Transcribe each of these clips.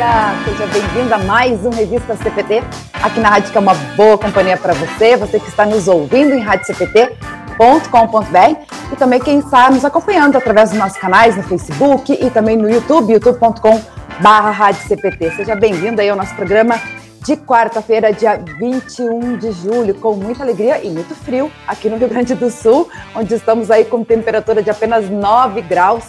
Seja bem-vindo a mais um Revista CPT, aqui na Rádio que é uma boa companhia para você, você que está nos ouvindo em radiocpt.com.br e também quem está nos acompanhando através dos nossos canais no Facebook e também no YouTube, youtube.com.br Seja bem-vindo aí ao nosso programa de quarta-feira, dia 21 de julho, com muita alegria e muito frio aqui no Rio Grande do Sul, onde estamos aí com temperatura de apenas 9 graus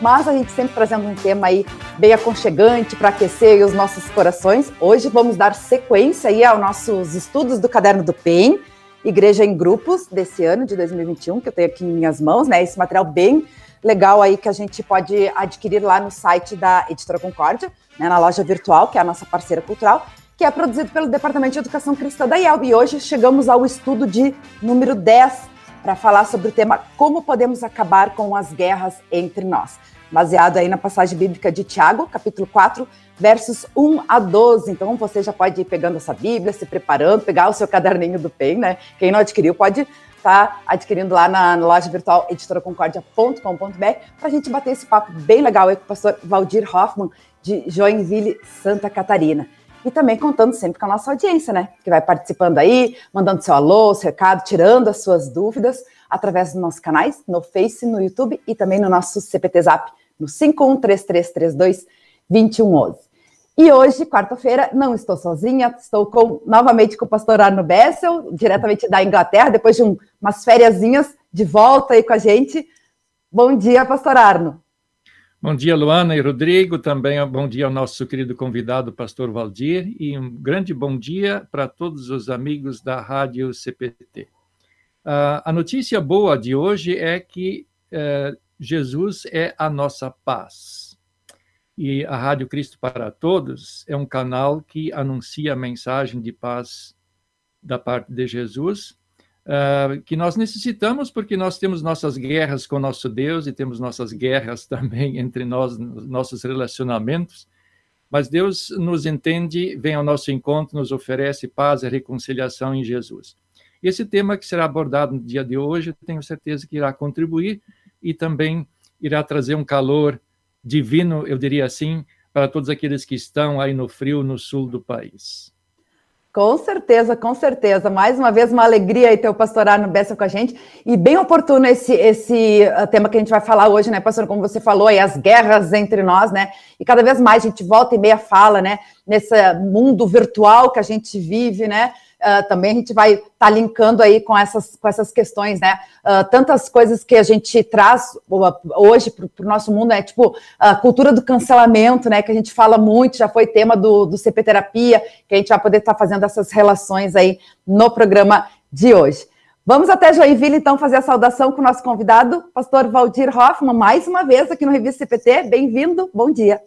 mas a gente sempre trazendo um tema aí bem aconchegante para aquecer os nossos corações. Hoje vamos dar sequência aí aos nossos estudos do Caderno do PEN, Igreja em Grupos, desse ano de 2021, que eu tenho aqui em minhas mãos, né? Esse material bem legal aí que a gente pode adquirir lá no site da Editora Concórdia, né, na loja virtual, que é a nossa parceira cultural, que é produzido pelo Departamento de Educação Cristã da IELB. E hoje chegamos ao estudo de número 10 para falar sobre o tema Como podemos acabar com as guerras entre nós, baseado aí na passagem bíblica de Tiago, capítulo 4, versos 1 a 12. Então você já pode ir pegando essa Bíblia, se preparando, pegar o seu caderninho do PEN, né? Quem não adquiriu pode estar tá adquirindo lá na, na loja virtual editoraconcordia.com.br para a gente bater esse papo bem legal aí com o pastor Valdir Hoffman, de Joinville, Santa Catarina e também contando sempre com a nossa audiência, né? Que vai participando aí, mandando seu alô, seu recado, tirando as suas dúvidas através dos nossos canais, no Face, no YouTube e também no nosso CPT Zap, no 5133322111. E hoje, quarta-feira, não estou sozinha, estou com, novamente com o pastor Arno Bessel, diretamente da Inglaterra, depois de um, umas férias de volta aí com a gente. Bom dia, pastor Arno. Bom dia, Luana e Rodrigo. Também bom dia ao nosso querido convidado, pastor Valdir. E um grande bom dia para todos os amigos da Rádio CPT. Uh, ah, a notícia boa de hoje é que uh, Jesus é a nossa paz. E a Rádio Cristo para Todos é um canal que anuncia a mensagem de paz da parte de Jesus uh, que nós necessitamos porque nós temos nossas guerras com nosso Deus e temos nossas guerras também entre nós, nossos relacionamentos. Mas Deus nos entende, vem ao nosso encontro, nos oferece paz e reconciliação em Jesus. Esse tema que será abordado no dia de hoje, tenho certeza que irá contribuir e também irá trazer um calor divino, eu diria assim, para todos aqueles que estão aí no frio no sul do país. Com certeza, com certeza. Mais uma vez, uma alegria aí ter o pastor Arno Bessa com a gente. E bem oportuno esse, esse uh, tema que a gente vai falar hoje, né, pastor? Como você falou, aí, as guerras entre nós, né? E cada vez mais a gente volta e meia fala, né? Nesse mundo virtual que a gente vive, né? Uh, também a gente vai estar tá linkando aí com essas, com essas questões, né? Uh, tantas coisas que a gente traz hoje para o nosso mundo, né? tipo a cultura do cancelamento, né? Que a gente fala muito, já foi tema do, do CP Terapia, que a gente vai poder estar tá fazendo essas relações aí no programa de hoje. Vamos até Joinville, então, fazer a saudação com o nosso convidado, pastor Valdir Hoffman, mais uma vez aqui no Revista CPT. Bem-vindo, bom dia.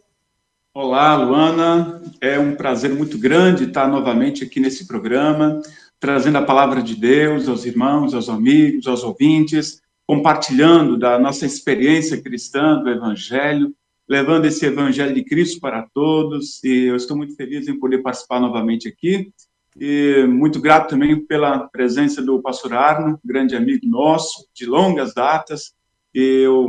Olá, Luana. É um prazer muito grande estar novamente aqui nesse programa, trazendo a palavra de Deus aos irmãos, aos amigos, aos ouvintes, compartilhando da nossa experiência cristã, do Evangelho, levando esse Evangelho de Cristo para todos. E eu estou muito feliz em poder participar novamente aqui. E muito grato também pela presença do pastor Arno, grande amigo nosso, de longas datas. Eu,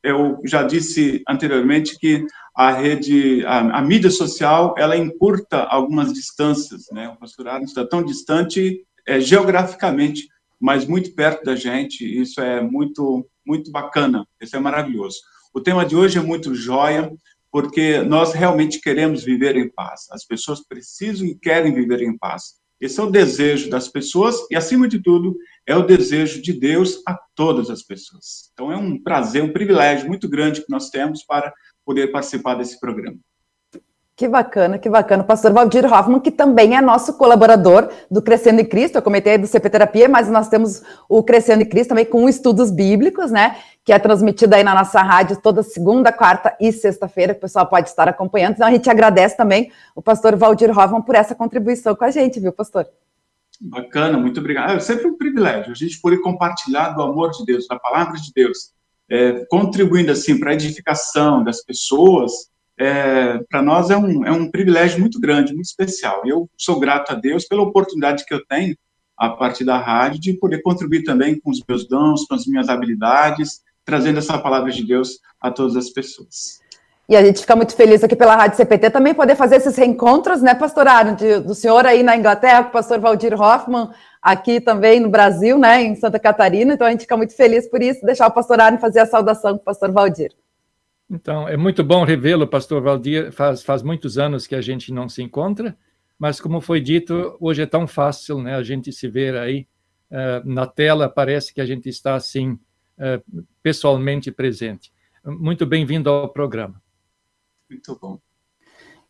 eu já disse anteriormente que a rede, a, a, mídia social, ela encurta algumas distâncias, né? O pastorado está tão distante é, geograficamente, mas muito perto da gente. Isso é muito, muito bacana. Isso é maravilhoso. O tema de hoje é muito joia, porque nós realmente queremos viver em paz. As pessoas precisam e querem viver em paz. Esse é o desejo das pessoas e, acima de tudo, é o desejo de Deus a todas as pessoas. Então, é um prazer, um privilégio muito grande que nós temos para poder participar desse programa. Que bacana, que bacana. pastor Valdir Hoffman, que também é nosso colaborador do Crescendo em Cristo. Eu comentei do CP Terapia, mas nós temos o Crescendo em Cristo também com estudos bíblicos, né? Que é transmitido aí na nossa rádio toda segunda, quarta e sexta-feira, que o pessoal pode estar acompanhando. Então a gente agradece também o pastor Valdir Hoffman por essa contribuição com a gente, viu, pastor? Bacana, muito obrigado. É sempre um privilégio a gente poder compartilhar do amor de Deus, da palavra de Deus é, contribuindo assim para a edificação das pessoas, é, para nós é um, é um privilégio muito grande, muito especial. Eu sou grato a Deus pela oportunidade que eu tenho, a partir da rádio, de poder contribuir também com os meus dons, com as minhas habilidades, trazendo essa palavra de Deus a todas as pessoas. E a gente fica muito feliz aqui pela Rádio CPT também poder fazer esses reencontros, né, pastor de, do senhor aí na Inglaterra, com o pastor Valdir Hoffman, aqui também no Brasil, né, em Santa Catarina. Então a gente fica muito feliz por isso, deixar o pastor Aaron fazer a saudação com o pastor Valdir. Então, é muito bom revê-lo, pastor Valdir. Faz, faz muitos anos que a gente não se encontra, mas como foi dito, hoje é tão fácil, né, a gente se ver aí uh, na tela, parece que a gente está assim, uh, pessoalmente presente. Muito bem-vindo ao programa. Muito bom.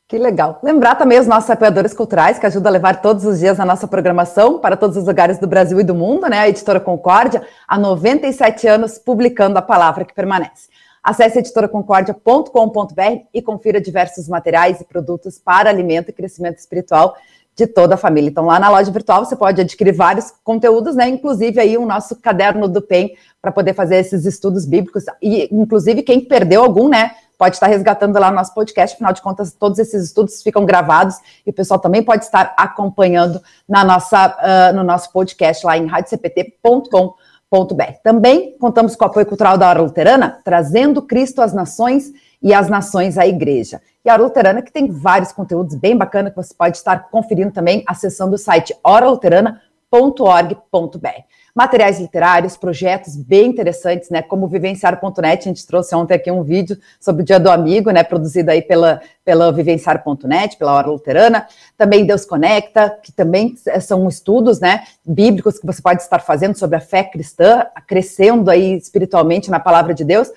Que legal. Lembrar também os nossos apoiadores culturais que ajudam a levar todos os dias a nossa programação para todos os lugares do Brasil e do mundo, né? A editora Concórdia, há 97 anos publicando a palavra que permanece. Acesse editoraconcordia.com.br e confira diversos materiais e produtos para alimento e crescimento espiritual de toda a família. Então, lá na loja virtual você pode adquirir vários conteúdos, né? Inclusive aí o nosso caderno do PEN para poder fazer esses estudos bíblicos e inclusive quem perdeu algum, né? Pode estar resgatando lá no nosso podcast, afinal de contas, todos esses estudos ficam gravados e o pessoal também pode estar acompanhando na nossa, uh, no nosso podcast lá em radiocpt.com.br. Também contamos com o apoio cultural da Hora Luterana, trazendo Cristo às nações e as nações à igreja. E a Hora Luterana, que tem vários conteúdos bem bacanas que você pode estar conferindo também acessando o site oraluterana.org.br. Materiais literários, projetos bem interessantes, né? Como Vivenciar.net, a gente trouxe ontem aqui um vídeo sobre o Dia do Amigo, né? Produzido aí pela, pela Vivenciar.net, pela Hora Luterana. Também Deus Conecta, que também são estudos, né? Bíblicos que você pode estar fazendo sobre a fé cristã, crescendo aí espiritualmente na palavra de Deus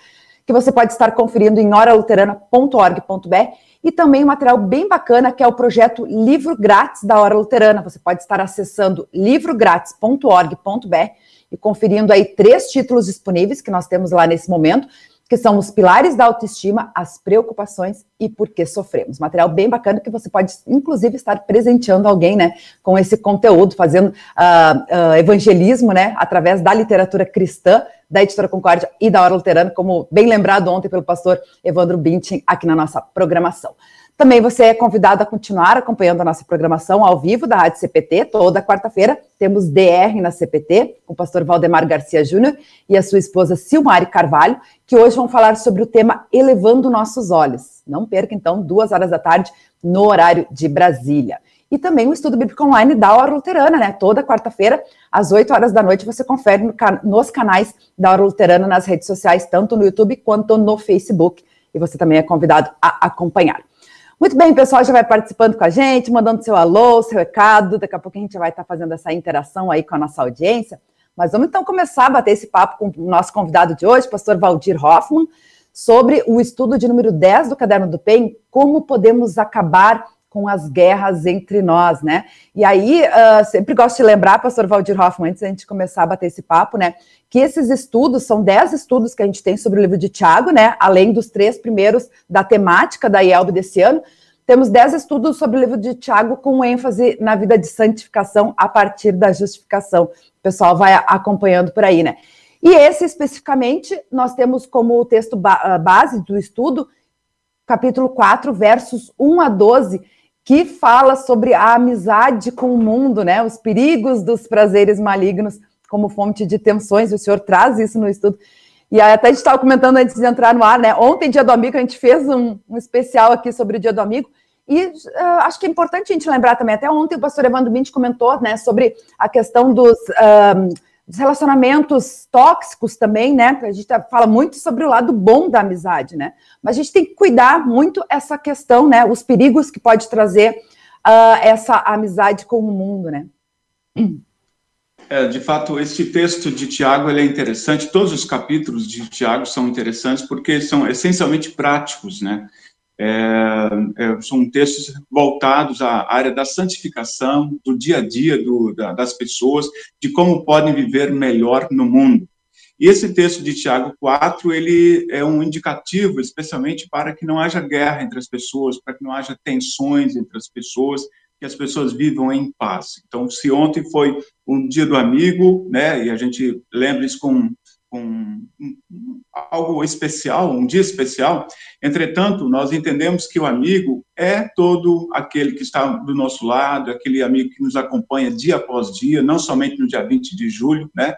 que você pode estar conferindo em horaluterana.org.br e também um material bem bacana que é o projeto Livro Grátis da Hora Luterana. Você pode estar acessando livrográtis.org.br e conferindo aí três títulos disponíveis que nós temos lá nesse momento que são os pilares da autoestima, as preocupações e por que sofremos. Material bem bacana que você pode, inclusive, estar presenteando alguém, né, com esse conteúdo, fazendo uh, uh, evangelismo, né, através da literatura cristã, da Editora Concórdia e da Hora Luterana, como bem lembrado ontem pelo pastor Evandro Bintin aqui na nossa programação. Também você é convidado a continuar acompanhando a nossa programação ao vivo da Rádio CPT. Toda quarta-feira temos DR na CPT, com o pastor Valdemar Garcia Júnior e a sua esposa Silmari Carvalho, que hoje vão falar sobre o tema Elevando Nossos Olhos. Não perca, então, duas horas da tarde, no horário de Brasília. E também o estudo bíblico online da Hora Luterana, né? Toda quarta-feira, às 8 horas da noite, você confere no can nos canais da Hora Luterana nas redes sociais, tanto no YouTube quanto no Facebook. E você também é convidado a acompanhar. Muito bem, pessoal já vai participando com a gente, mandando seu alô, seu recado. Daqui a pouco a gente vai estar fazendo essa interação aí com a nossa audiência. Mas vamos então começar a bater esse papo com o nosso convidado de hoje, pastor Valdir Hoffman, sobre o estudo de número 10 do Caderno do PEN, como podemos acabar com as guerras entre nós, né? E aí, uh, sempre gosto de lembrar, pastor Valdir Hoffman, antes da gente começar a bater esse papo, né? Que esses estudos, são dez estudos que a gente tem sobre o livro de Tiago, né? Além dos três primeiros da temática da IELB desse ano, temos dez estudos sobre o livro de Tiago com ênfase na vida de santificação a partir da justificação. O pessoal vai acompanhando por aí, né? E esse especificamente, nós temos como texto ah, base do estudo, capítulo 4, versos 1 a 12, que fala sobre a amizade com o mundo, né? Os perigos dos prazeres malignos como fonte de tensões. O senhor traz isso no estudo. E até a gente estava comentando antes de entrar no ar, né? Ontem, dia do amigo, a gente fez um, um especial aqui sobre o dia do amigo. E uh, acho que é importante a gente lembrar também, até ontem o pastor Evandro Bint comentou, né, sobre a questão dos, uh, dos relacionamentos tóxicos também, né? A gente fala muito sobre o lado bom da amizade, né? Mas a gente tem que cuidar muito essa questão, né? Os perigos que pode trazer uh, essa amizade com o mundo, né? É, de fato, esse texto de Tiago é interessante. Todos os capítulos de Tiago são interessantes porque são essencialmente práticos, né? É, é, são textos voltados à área da santificação, do dia a dia do, da, das pessoas, de como podem viver melhor no mundo. E esse texto de Tiago 4, ele é um indicativo, especialmente para que não haja guerra entre as pessoas, para que não haja tensões entre as pessoas, que as pessoas vivam em paz. Então, se ontem foi um dia do amigo, né, e a gente lembra isso com, com algo especial, um dia especial. Entretanto, nós entendemos que o amigo é todo aquele que está do nosso lado, aquele amigo que nos acompanha dia após dia, não somente no dia 20 de julho, né?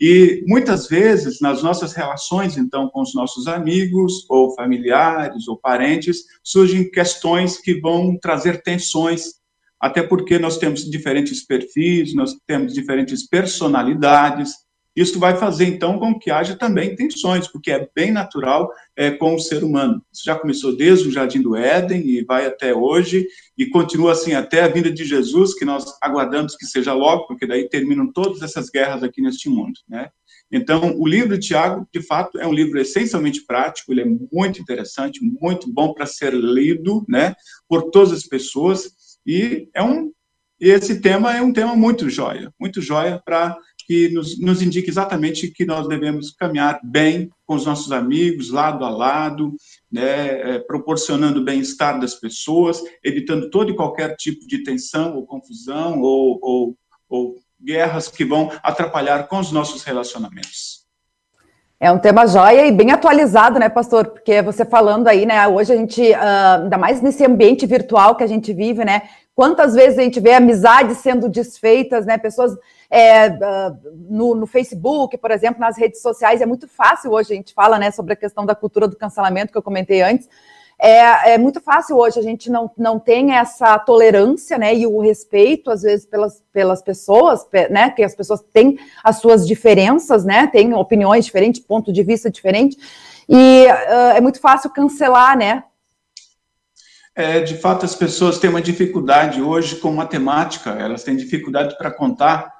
E muitas vezes, nas nossas relações, então, com os nossos amigos, ou familiares, ou parentes, surgem questões que vão trazer tensões até porque nós temos diferentes perfis, nós temos diferentes personalidades. Isso vai fazer, então, com que haja também tensões, porque é bem natural é, com o ser humano. Isso já começou desde o Jardim do Éden e vai até hoje, e continua assim até a vinda de Jesus, que nós aguardamos que seja logo, porque daí terminam todas essas guerras aqui neste mundo, né? Então, o livro de Tiago, de fato, é um livro essencialmente prático, ele é muito interessante, muito bom para ser lido, né, por todas as pessoas, e é um esse tema é um tema muito joia, muito joia para que nos, nos indique exatamente que nós devemos caminhar bem com os nossos amigos, lado a lado, né, é, proporcionando o bem-estar das pessoas, evitando todo e qualquer tipo de tensão ou confusão ou, ou, ou guerras que vão atrapalhar com os nossos relacionamentos. É um tema joia e bem atualizado, né, pastor? Porque você falando aí, né, hoje a gente, uh, ainda mais nesse ambiente virtual que a gente vive, né, quantas vezes a gente vê amizades sendo desfeitas, né, pessoas é, uh, no, no, Facebook, por exemplo, nas redes sociais, é muito fácil hoje, a gente fala, né, sobre a questão da cultura do cancelamento que eu comentei antes, é, é, muito fácil hoje, a gente não, não tem essa tolerância, né, e o respeito, às vezes, pelas, pelas pessoas, né, que as pessoas têm as suas diferenças, né, têm opiniões diferentes, ponto de vista diferente, e uh, é muito fácil cancelar, né. É, de fato, as pessoas têm uma dificuldade hoje com matemática, elas têm dificuldade para contar,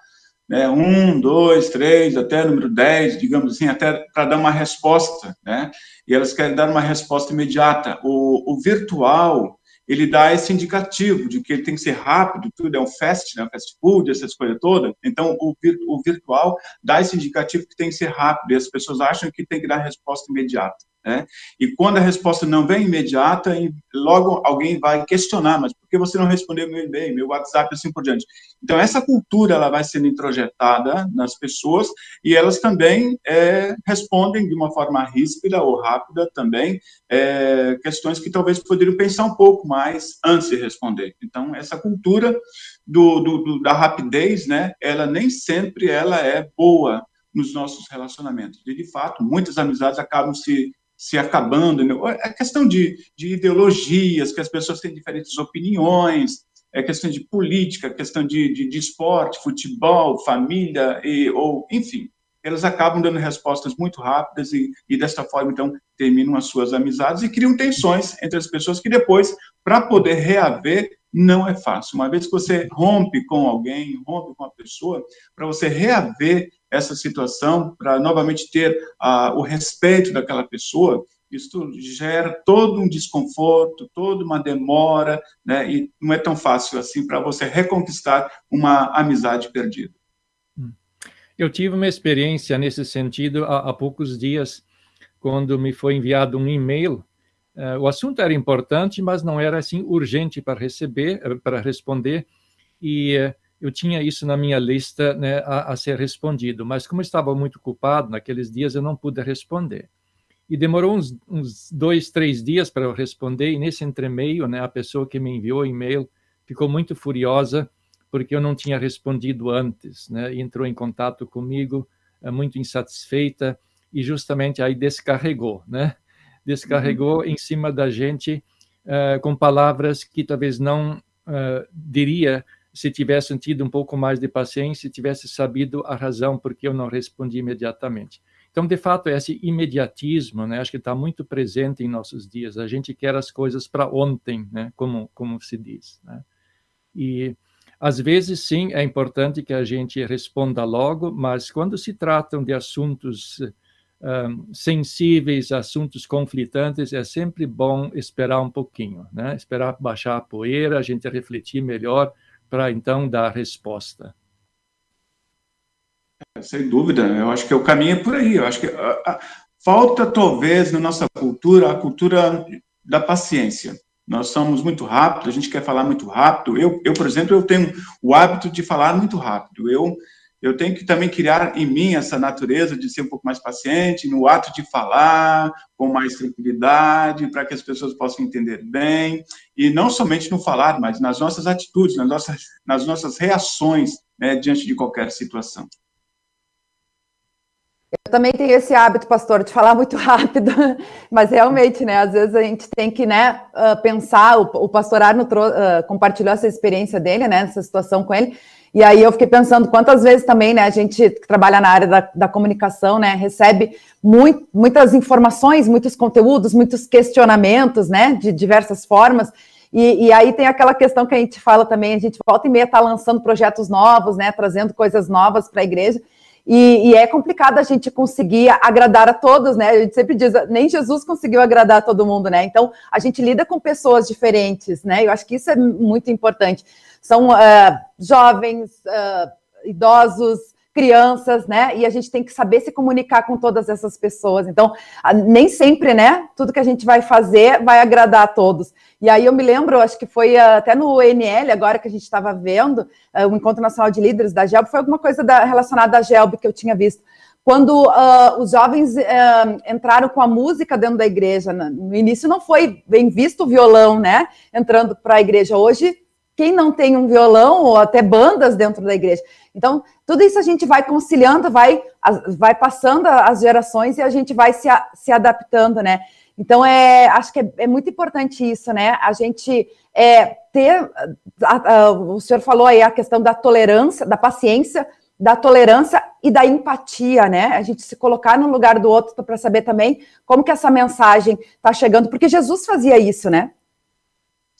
né, um, dois, três, até número dez, digamos assim, até para dar uma resposta, né, e elas querem dar uma resposta imediata. O, o virtual, ele dá esse indicativo de que ele tem que ser rápido, tudo é um fast, né, fast food, essas coisas todas. Então, o, o virtual dá esse indicativo que tem que ser rápido, e as pessoas acham que tem que dar resposta imediata. Né? E quando a resposta não vem imediata, logo alguém vai questionar, mas por que você não respondeu meu e-mail, meu WhatsApp, assim por diante? Então, essa cultura ela vai sendo introjetada nas pessoas e elas também é, respondem de uma forma ríspida ou rápida também é, questões que talvez poderiam pensar um pouco mais antes de responder. Então, essa cultura do, do, do, da rapidez, né, ela nem sempre ela é boa nos nossos relacionamentos. E, de fato, muitas amizades acabam se se acabando. Né? É questão de, de ideologias, que as pessoas têm diferentes opiniões, é questão de política, questão de, de, de esporte, futebol, família, e, ou enfim. Elas acabam dando respostas muito rápidas e, e, desta forma, então, terminam as suas amizades e criam tensões entre as pessoas que depois, para poder reaver, não é fácil. Uma vez que você rompe com alguém, rompe com a pessoa, para você reaver essa situação, para novamente ter uh, o respeito daquela pessoa, isso gera todo um desconforto, toda uma demora, né? E não é tão fácil assim para você reconquistar uma amizade perdida. Hum. Eu tive uma experiência nesse sentido há, há poucos dias, quando me foi enviado um e-mail. Uh, o assunto era importante, mas não era assim urgente para receber, eh, para responder. E uh, eu tinha isso na minha lista né, a, a, ser respondido, mas como estava muito ocupado naqueles dias, eu não pude responder. E demorou uns, uns dois, três dias para eu responder, e nesse entremeio, né, a pessoa que me enviou o e-mail ficou muito furiosa porque eu não tinha respondido antes, né, entrou em contato comigo, é, muito insatisfeita, e justamente aí descarregou, né, descarregou uhum. em cima da gente uh, com palavras que talvez não uh, diria se tivessem tido um pouco mais de paciência, se tivesse sabido a razão por que eu não respondi imediatamente. Então, de fato, esse imediatismo, né, acho que está muito presente em nossos dias. A gente quer as coisas para ontem, né, como, como se diz. Né? E, às vezes, sim, é importante que a gente responda logo, mas quando se tratam de assuntos um, sensíveis, assuntos conflitantes, é sempre bom esperar um pouquinho, né? esperar baixar a poeira, a gente refletir melhor, para então dar a resposta. É, sem dúvida, eu acho que o caminho é por aí. Eu acho que a, a, falta talvez na nossa cultura a cultura da paciência. Nós somos muito rápidos, a gente quer falar muito rápido. Eu, eu, por exemplo, eu tenho o hábito de falar muito rápido. Eu eu tenho que também criar em mim essa natureza de ser um pouco mais paciente, no ato de falar, com mais tranquilidade, para que as pessoas possam entender bem, e não somente no falar, mas nas nossas atitudes, nas nossas, nas nossas reações né, diante de qualquer situação. Eu também tenho esse hábito, pastor, de falar muito rápido, mas realmente, né, às vezes a gente tem que, né, ah, pensar, o, pastor Arno uh, compartilhou essa experiência dele, né, essa situação com ele, e aí eu fiquei pensando quantas vezes também, né, a gente que trabalha na área da, da comunicação, né, recebe muito, muitas informações, muitos conteúdos, muitos questionamentos, né, de diversas formas. E, e, aí tem aquela questão que a gente fala também, a gente volta e meia está lançando projetos novos, né, trazendo coisas novas para a igreja. E, e, é complicado a gente conseguir agradar a todos, né? A gente sempre diz, nem Jesus conseguiu agradar todo mundo, né? Então, a gente lida com pessoas diferentes, né? Eu acho que isso é muito importante. São uh, jovens, uh, idosos, crianças, né? E a gente tem que saber se comunicar com todas essas pessoas. Então, nem sempre, né? Tudo que a gente vai fazer vai agradar a todos. E aí eu me lembro, acho que foi até no ENL, agora que a gente estava vendo, o Encontro Nacional de Líderes da GELB, foi alguma coisa da, relacionada à GELB que eu tinha visto. Quando uh, os jovens uh, entraram com a música dentro da igreja, no início não foi bem visto o violão, né? Entrando para a igreja. Hoje quem não tem um violão ou até bandas dentro da igreja. Então, tudo isso a gente vai conciliando, vai, vai passando as gerações e a gente vai se, se adaptando, né? Então, é, acho que é, é muito importante isso, né? A gente é, ter. A, a, o senhor falou aí a questão da tolerância, da paciência, da tolerância e da empatia, né? A gente se colocar no lugar do outro para saber também como que essa mensagem está chegando, porque Jesus fazia isso, né?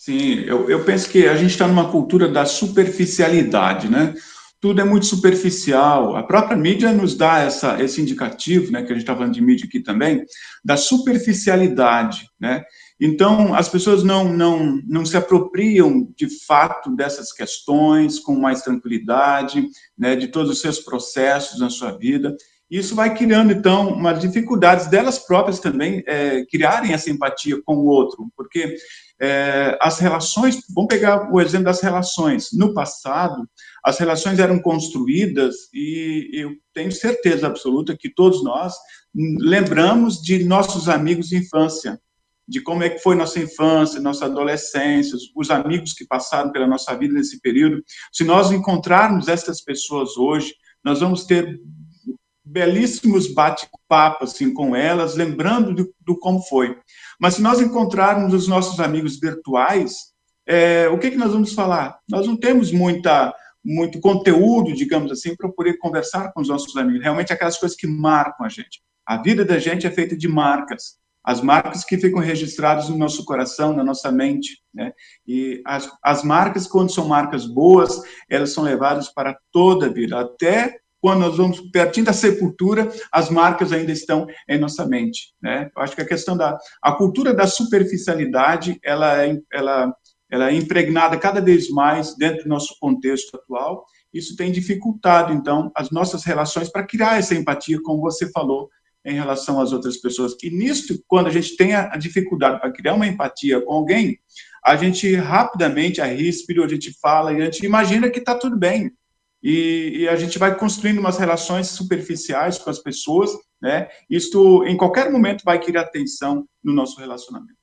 Sim, eu, eu penso que a gente está numa cultura da superficialidade, né? Tudo é muito superficial. A própria mídia nos dá essa, esse indicativo, né? Que a gente está falando de mídia aqui também, da superficialidade, né? Então, as pessoas não, não, não se apropriam de fato dessas questões com mais tranquilidade, né, de todos os seus processos na sua vida. Isso vai criando, então, umas dificuldades delas próprias também é, criarem essa empatia com o outro, porque é, as relações, vamos pegar o exemplo das relações. No passado, as relações eram construídas e eu tenho certeza absoluta que todos nós lembramos de nossos amigos de infância, de como é que foi nossa infância, nossa adolescência, os amigos que passaram pela nossa vida nesse período. Se nós encontrarmos essas pessoas hoje, nós vamos ter belíssimos bate-papos assim, com elas, lembrando do, do, como foi. Mas se nós encontrarmos os nossos amigos virtuais, é, o que, que nós vamos falar? Nós não temos muita, muito conteúdo, digamos assim, para poder conversar com os nossos amigos. Realmente aquelas coisas que marcam a gente. A vida da gente é feita de marcas. As marcas que ficam registradas no nosso coração, na nossa mente. Né? E as, as marcas, quando são marcas boas, elas são levadas para toda a vida, até quando nós vamos pertinho da sepultura, as marcas ainda estão em nossa mente, né? Eu acho que a questão da a cultura da superficialidade, ela é, ela ela é impregnada cada vez mais dentro do nosso contexto atual. Isso tem dificultado então as nossas relações para criar essa empatia, como você falou, em relação às outras pessoas. E nisso, quando a gente tem a dificuldade para criar uma empatia com alguém, a gente rapidamente arrisca, a gente fala e a gente imagina que está tudo bem, e, e, a gente vai construindo umas relações superficiais com as pessoas, né? Isto, em qualquer momento, vai criar tensão no nosso relacionamento.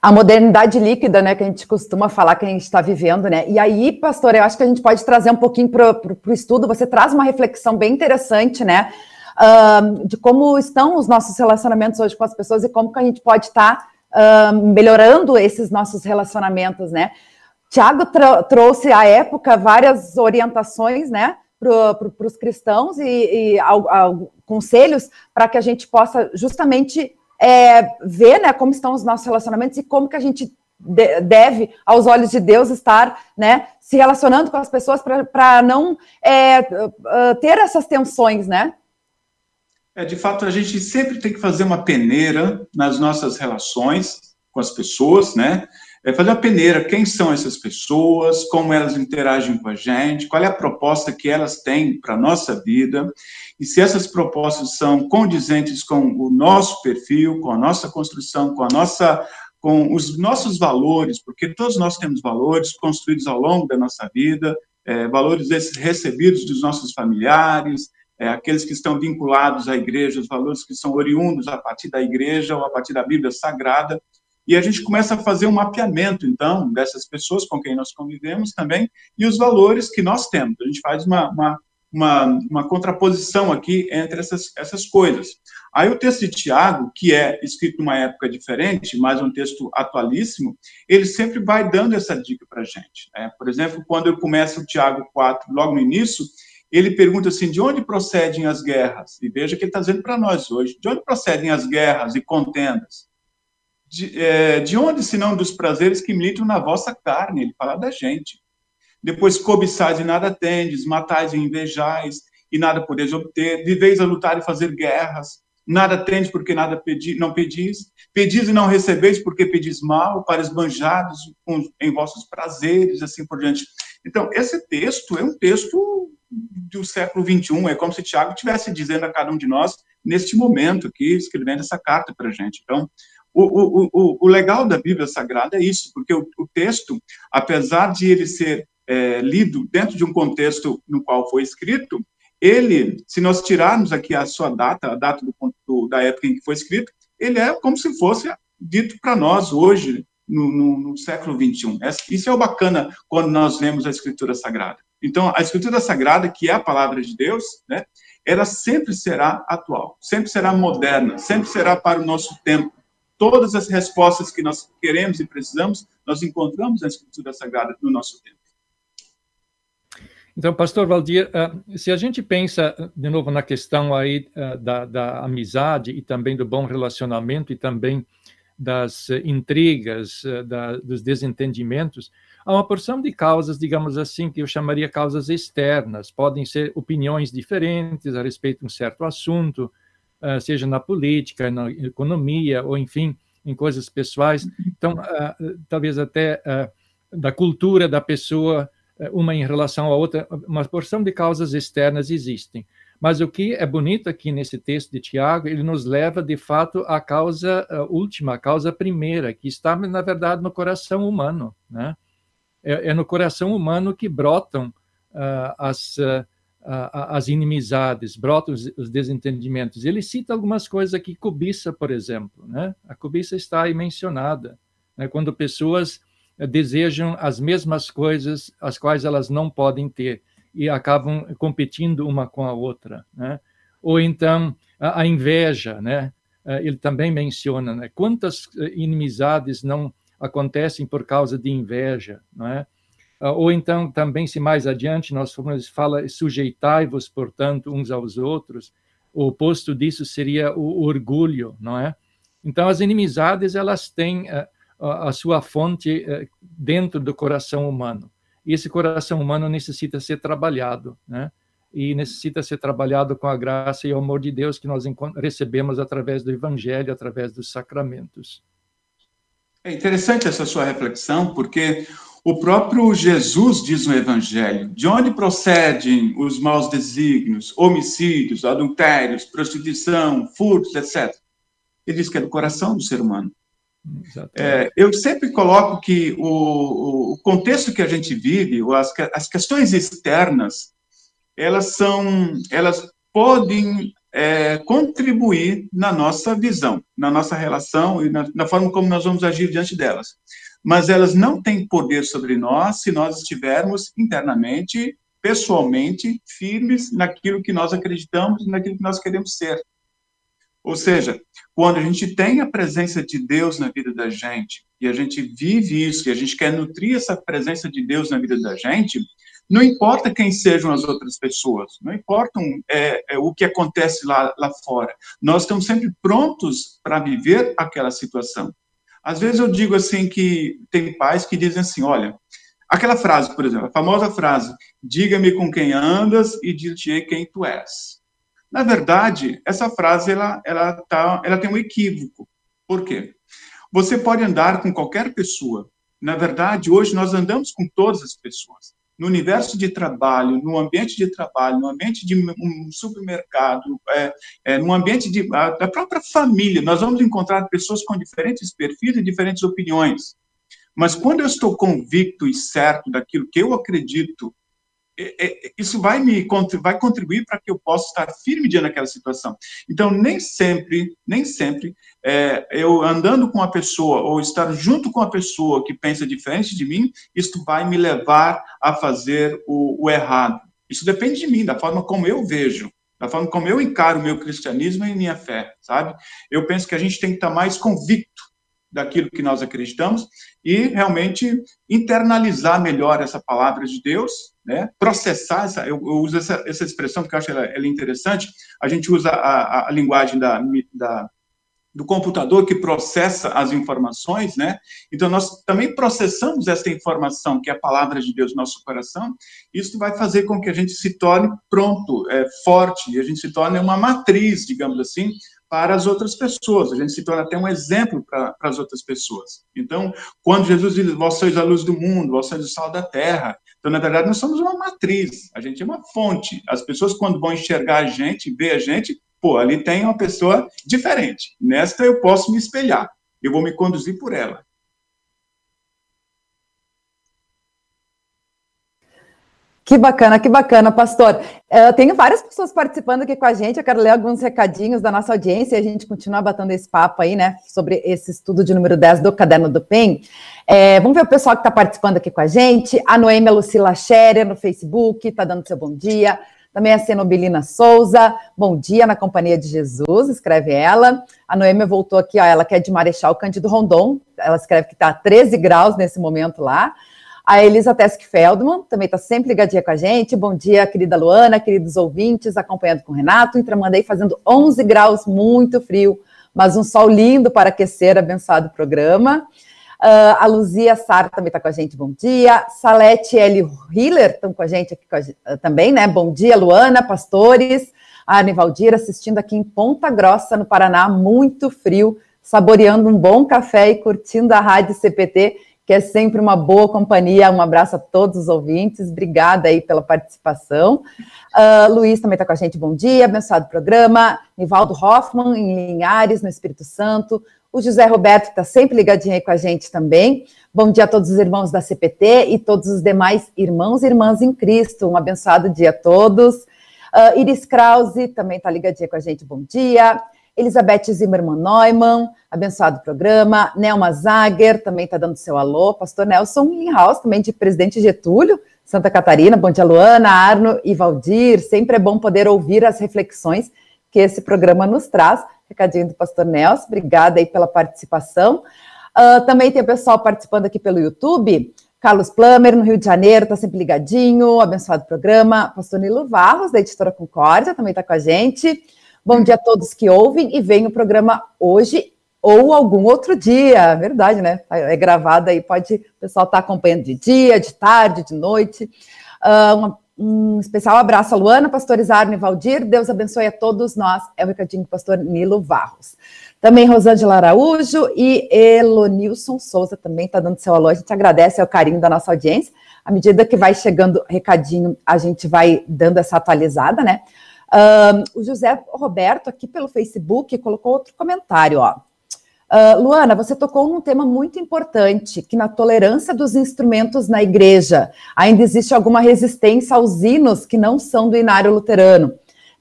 A modernidade líquida, né, que a gente costuma falar que a gente está vivendo, né? E aí, pastor, eu acho que a gente pode trazer um pouquinho para o estudo. Você traz uma reflexão bem interessante, né? Uh, de como estão os nossos relacionamentos hoje com as pessoas e como que a gente pode estar tá, uh, melhorando esses nossos relacionamentos, né? Tiago trouxe à época várias orientações, né, para pro, os cristãos e, e ao, ao, conselhos para que a gente possa justamente é, ver, né, como estão os nossos relacionamentos e como que a gente de, deve, aos olhos de Deus, estar, né, se relacionando com as pessoas para não é, ter essas tensões, né? É, de fato, a gente sempre tem que fazer uma peneira nas nossas relações com as pessoas, né? É fazer a peneira, quem são essas pessoas, como elas interagem com a gente, qual é a proposta que elas têm para a nossa vida, e se essas propostas são condizentes com o nosso perfil, com a nossa construção, com a nossa com os nossos valores, porque todos nós temos valores construídos ao longo da nossa vida, é, valores esses recebidos dos nossos familiares, é, aqueles que estão vinculados à igreja, os valores que são oriundos a partir da igreja ou a partir da Bíblia Sagrada. E a gente começa a fazer um mapeamento, então, dessas pessoas com quem nós convivemos também e os valores que nós temos. A gente faz uma, uma, uma, uma contraposição aqui entre essas, essas coisas. Aí o texto de Tiago, que é escrito numa época diferente, mas um texto atualíssimo, ele sempre vai dando essa dica para a gente. Né? Por exemplo, quando eu começo o Tiago 4, logo no início, ele pergunta assim, de onde procedem as guerras? E veja que ele está dizendo para nós hoje, de onde procedem as guerras e contendas? De, é, de onde, senão dos prazeres que militam na vossa carne? Ele fala da gente. Depois, cobiçais e nada tendes, matais e invejais, e nada podeis obter, viveis a lutar e fazer guerras, nada tendes porque nada pedi, não pedis, pedis e não recebeis porque pedis mal, para esbanjados em vossos prazeres, assim por diante. Então, esse texto é um texto do século 21, é como se Tiago estivesse dizendo a cada um de nós, neste momento aqui, escrevendo essa carta para a gente. Então, o, o, o, o, legal da Bíblia Sagrada é isso, porque o, o texto, apesar de ele ser é, lido dentro de um contexto no qual foi escrito, ele, se nós tirarmos aqui a sua data, a data do, do, da época em que foi escrito, ele é como se fosse dito para nós hoje, no, no, no, século 21. Isso é o bacana quando nós lemos a Escritura Sagrada. Então, a Escritura Sagrada, que é a palavra de Deus, né, ela sempre será atual, sempre será moderna, sempre será para o nosso tempo. Todas as respostas que nós queremos e precisamos, nós encontramos na Escritura Sagrada no nosso tempo. Então, pastor Valdir, uh, se a gente pensa de novo na questão aí uh, da, da, amizade e também do bom relacionamento e também das intrigas, da, dos desentendimentos, há uma porção de causas, digamos assim, que eu chamaria causas externas. Podem ser opiniões diferentes a respeito de um certo assunto, seja na política, na economia, ou enfim, em coisas pessoais. Então, talvez até da cultura da pessoa uma em relação à outra, uma porção de causas externas existem. Mas o que é bonito aqui nesse texto de Tiago, ele nos leva de fato à causa última, à causa primeira, que está na verdade no coração humano, né? É, é no coração humano que brotam uh, as uh, as inimizades, brotam os, os, desentendimentos. Ele cita algumas coisas aqui, cobiça, por exemplo, né? A cobiça está aí mencionada, né? Quando pessoas desejam as mesmas coisas as quais elas não podem ter e acabam competindo uma com a outra, né? Ou então a, a inveja, né? Eh, ele também menciona, né? Quantas eh, inimizades não acontecem por causa de inveja, não é? Ah, ou então também se mais adiante nós fala sujeitai-vos portanto uns aos outros, o oposto disso seria o orgulho, não é? Então as inimizades elas têm uh, a sua fonte eh, dentro do coração humano. E esse coração humano necessita ser trabalhado, né? E necessita ser trabalhado com a graça e o amor de Deus que nós recebemos através do Evangelho, através dos sacramentos. É interessante essa sua reflexão, porque o próprio Jesus diz no Evangelho: de onde procedem os maus desígnios, homicídios, adultérios, prostituição, furtos, etc. Ele diz que é do coração do ser humano. É, eu sempre coloco que o, o, contexto que a gente vive, as, as questões externas, elas são, elas podem é, contribuir na nossa visão, na nossa relação e na, na, forma como nós vamos agir diante delas. Mas elas não têm poder sobre nós se nós estivermos internamente, pessoalmente, firmes naquilo que nós acreditamos, naquilo que nós queremos ser. Ou seja, quando a gente tem a presença de Deus na vida da gente, e a gente vive isso, e a gente quer nutrir essa presença de Deus na vida da gente, não importa quem sejam as outras pessoas, não importa é, é, o que acontece lá, lá fora, nós estamos sempre prontos para viver aquela situação. Às vezes eu digo assim que tem pais que dizem assim, olha, aquela frase, por exemplo, a famosa frase, diga-me com quem andas e dir-te quem tu és. Na verdade, essa frase ela, ela, tá, ela tem um equívoco. Por quê? Você pode andar com qualquer pessoa. Na verdade, hoje nós andamos com todas as pessoas. No universo de trabalho, no ambiente de trabalho, no ambiente de um supermercado, é, é, no ambiente de, a, da própria família, nós vamos encontrar pessoas com diferentes perfis e diferentes opiniões. Mas quando eu estou convicto e certo daquilo que eu acredito isso vai me vai contribuir para que eu possa estar firme diante daquela situação. Então, nem sempre, nem sempre, é, eu andando com a pessoa ou estar junto com a pessoa que pensa diferente de mim, isso vai me levar a fazer o, o errado. Isso depende de mim, da forma como eu vejo da forma como eu encaro o meu cristianismo e minha fé, sabe? Eu penso que a gente tem que estar mais convicto daquilo que nós acreditamos e realmente internalizar melhor essa palavra de Deus, né? processar essa, eu, eu uso essa, essa expressão porque eu acho ela, ela interessante, a gente usa a, a, a linguagem da, da, do computador que processa as informações, né? Então, nós também processamos essa informação, que é a palavra de Deus no nosso coração, isso vai fazer com que a gente se torne pronto, é, forte, e a gente se torne uma matriz, digamos assim, para as outras pessoas, a gente se torna até um exemplo para, para as outras pessoas. Então, quando Jesus diz, vós sois a luz do mundo, vós sois o sal da terra, então, na verdade, nós somos uma matriz, a gente é uma fonte. As pessoas, quando vão enxergar a gente, ver a gente, pô, ali tem uma pessoa diferente. Nesta eu posso me espelhar. Eu vou me conduzir por ela. Que bacana, que bacana, pastor. Eu tenho várias pessoas participando aqui com a gente. Eu quero ler alguns recadinhos da nossa audiência e a gente continua batendo esse papo aí, né, sobre esse estudo de número 10 do Caderno do PEN. É, vamos ver o pessoal que está participando aqui com a gente. A Noêmia Lucila Scherer no Facebook, está dando seu bom dia. Também a Cenobilina Souza, bom dia na companhia de Jesus, escreve ela. A Noêmia voltou aqui, ó, ela quer é de Marechal Cândido Rondon, ela escreve que está a 13 graus nesse momento lá. A Elisa Tesk Feldman também está sempre ligadinha com a gente. Bom dia, querida Luana, queridos ouvintes, acompanhando com o Renato. Intramandei fazendo 11 graus, muito frio, mas um sol lindo para aquecer, abençoado programa. Uh, a Luzia Sara também está com a gente, bom dia. Salete L. Hiller estão com a gente aqui a uh, também, né? Bom dia, Luana, pastores. A Anivaldir assistindo aqui em Ponta Grossa, no Paraná, muito frio, saboreando um bom café e curtindo a Rádio CPT, que é sempre uma boa companhia. Um abraço a todos os ouvintes, obrigada aí pela participação. Uh, Luiz também está com a gente, bom dia, abençoado programa. Nivaldo Hoffman, em Linhares, no Espírito Santo o José Roberto, está sempre ligadinho aí com a gente também. Bom dia a todos os irmãos da CPT e todos os demais irmãos e irmãs em Cristo. Um abençoado dia a todos. Uh, Iris Krause também está ligadinha com a gente. Bom dia. Elizabeth Zimmermann Neumann, abençoado programa. Nelma Zager também está dando seu alô. Pastor Nelson Linhaus, também de Presidente Getúlio, Santa Catarina. Bom dia, Luana, Arno e Valdir. Sempre é bom poder ouvir as reflexões que esse programa nos traz. Recadinho do pastor Nelson, obrigada aí pela participação. Uh, também tem o pessoal participando aqui pelo YouTube. Carlos Plummer, no Rio de Janeiro, está sempre ligadinho, abençoado programa. Pastor Nilo Varros, da editora Concórdia, também está com a gente. Bom dia a todos que ouvem e veem o programa hoje ou algum outro dia, verdade, né? É gravado aí, pode o pessoal estar tá acompanhando de dia, de tarde, de noite. Uh, uma um especial abraço a Luana, pastores Arno e Valdir. Deus abençoe a todos nós. É o recadinho do pastor Nilo Varros. Também Rosângela Araújo e Elonilson Souza também está dando seu alô. A gente agradece ao carinho da nossa audiência. À medida que vai chegando recadinho, a gente vai dando essa atualizada, né? O José Roberto, aqui pelo Facebook, colocou outro comentário, ó. Uh, Luana, você tocou num tema muito importante, que na tolerância dos instrumentos na igreja ainda existe alguma resistência aos hinos que não são do inário luterano.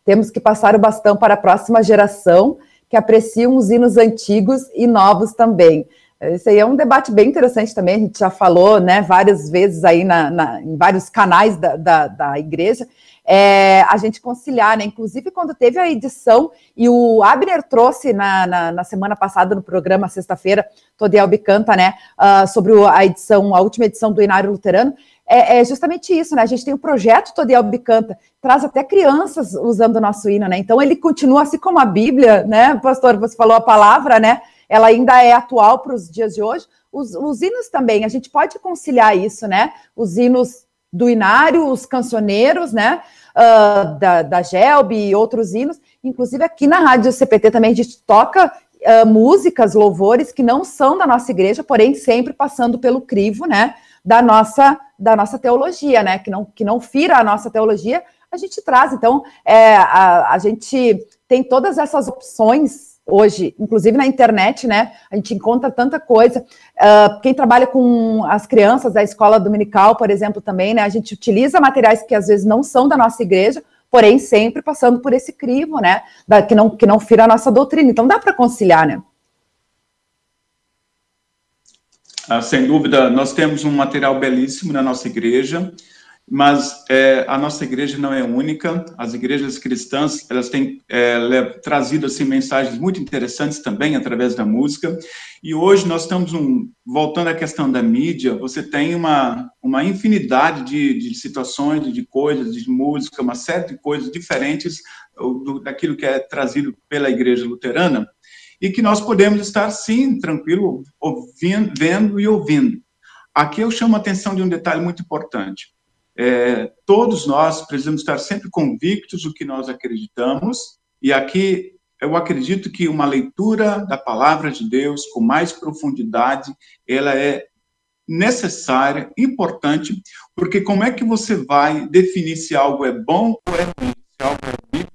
Temos que passar o bastão para a próxima geração, que apreciam os hinos antigos e novos também. Esse aí é um debate bem interessante também, a gente já falou né, várias vezes aí na, na em vários canais da, da, da igreja, é, a gente conciliar, né? Inclusive, quando teve a edição, e o Abner trouxe na, na, na semana passada no programa, sexta-feira, Todiel Bicanta, né? Uh, sobre a edição, a última edição do Inário Luterano, é, é, justamente isso, né? A gente tem o projeto Todiel Bicanta, traz até crianças usando o nosso hino, né? Então ele continua assim como a Bíblia, né, pastor? Você falou a palavra, né? Ela ainda é atual para os dias de hoje. Os, os hinos também, a gente pode conciliar isso, né? Os hinos do Inário, os cancioneiros, né? Uh, da, da Gelb e outros hinos. Inclusive, aqui na Rádio CPT também a gente toca uh, músicas, louvores que não são da nossa igreja, porém sempre passando pelo crivo, né? Da nossa, da nossa teologia, né? Que não, que não fira a nossa teologia, a gente traz. Então, é, a, a gente tem todas essas opções hoje, inclusive na internet, né? A gente encontra tanta coisa. Uh, quem trabalha com as crianças da escola dominical, por exemplo, também, né? A gente utiliza materiais que às vezes não são da nossa igreja, porém sempre passando por esse crivo, né? Da, que não que não fira a nossa doutrina. Então dá para conciliar, né? Ah, sem dúvida, nós temos um material belíssimo na nossa igreja mas é, a nossa igreja não é única. As igrejas cristãs elas têm é, trazido assim mensagens muito interessantes também através da música. E hoje nós estamos um, voltando à questão da mídia. Você tem uma uma infinidade de, de situações, de coisas, de música, uma série de coisas diferentes do, daquilo que é trazido pela igreja luterana e que nós podemos estar sim tranquilo ouvindo, vendo e ouvindo. Aqui eu chamo a atenção de um detalhe muito importante é, todos nós precisamos estar sempre convictos do que nós acreditamos, e aqui eu acredito que uma leitura da palavra de Deus com mais profundidade, ela é necessária, importante, porque como é que você vai definir se algo é bom ou é ruim, se algo é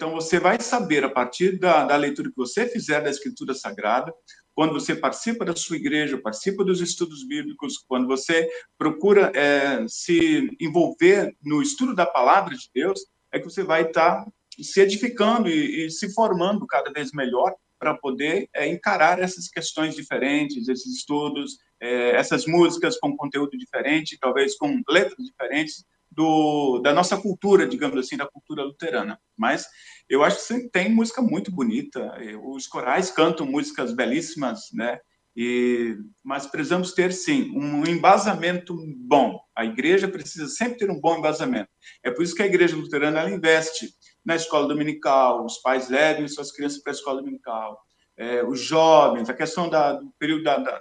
Então, você vai saber, a partir da, da leitura que você fizer da Escritura Sagrada, quando você participa da sua igreja, participa dos estudos bíblicos, quando você procura é, se envolver no estudo da palavra de Deus, é que você vai estar tá se edificando e, e, se formando cada vez melhor para poder é, encarar essas questões diferentes, esses estudos, é, essas músicas com conteúdo diferente, talvez com letras diferentes, do, da nossa cultura, digamos assim, da cultura luterana. Mas eu acho que tem música muito bonita. Os corais cantam músicas belíssimas, né? E, mas precisamos ter, sim, um embasamento bom. A igreja precisa sempre ter um bom embasamento. É por isso que a igreja luterana ela investe na escola dominical, os pais levem suas crianças para a escola dominical, é, os jovens, a questão da, do período da, da,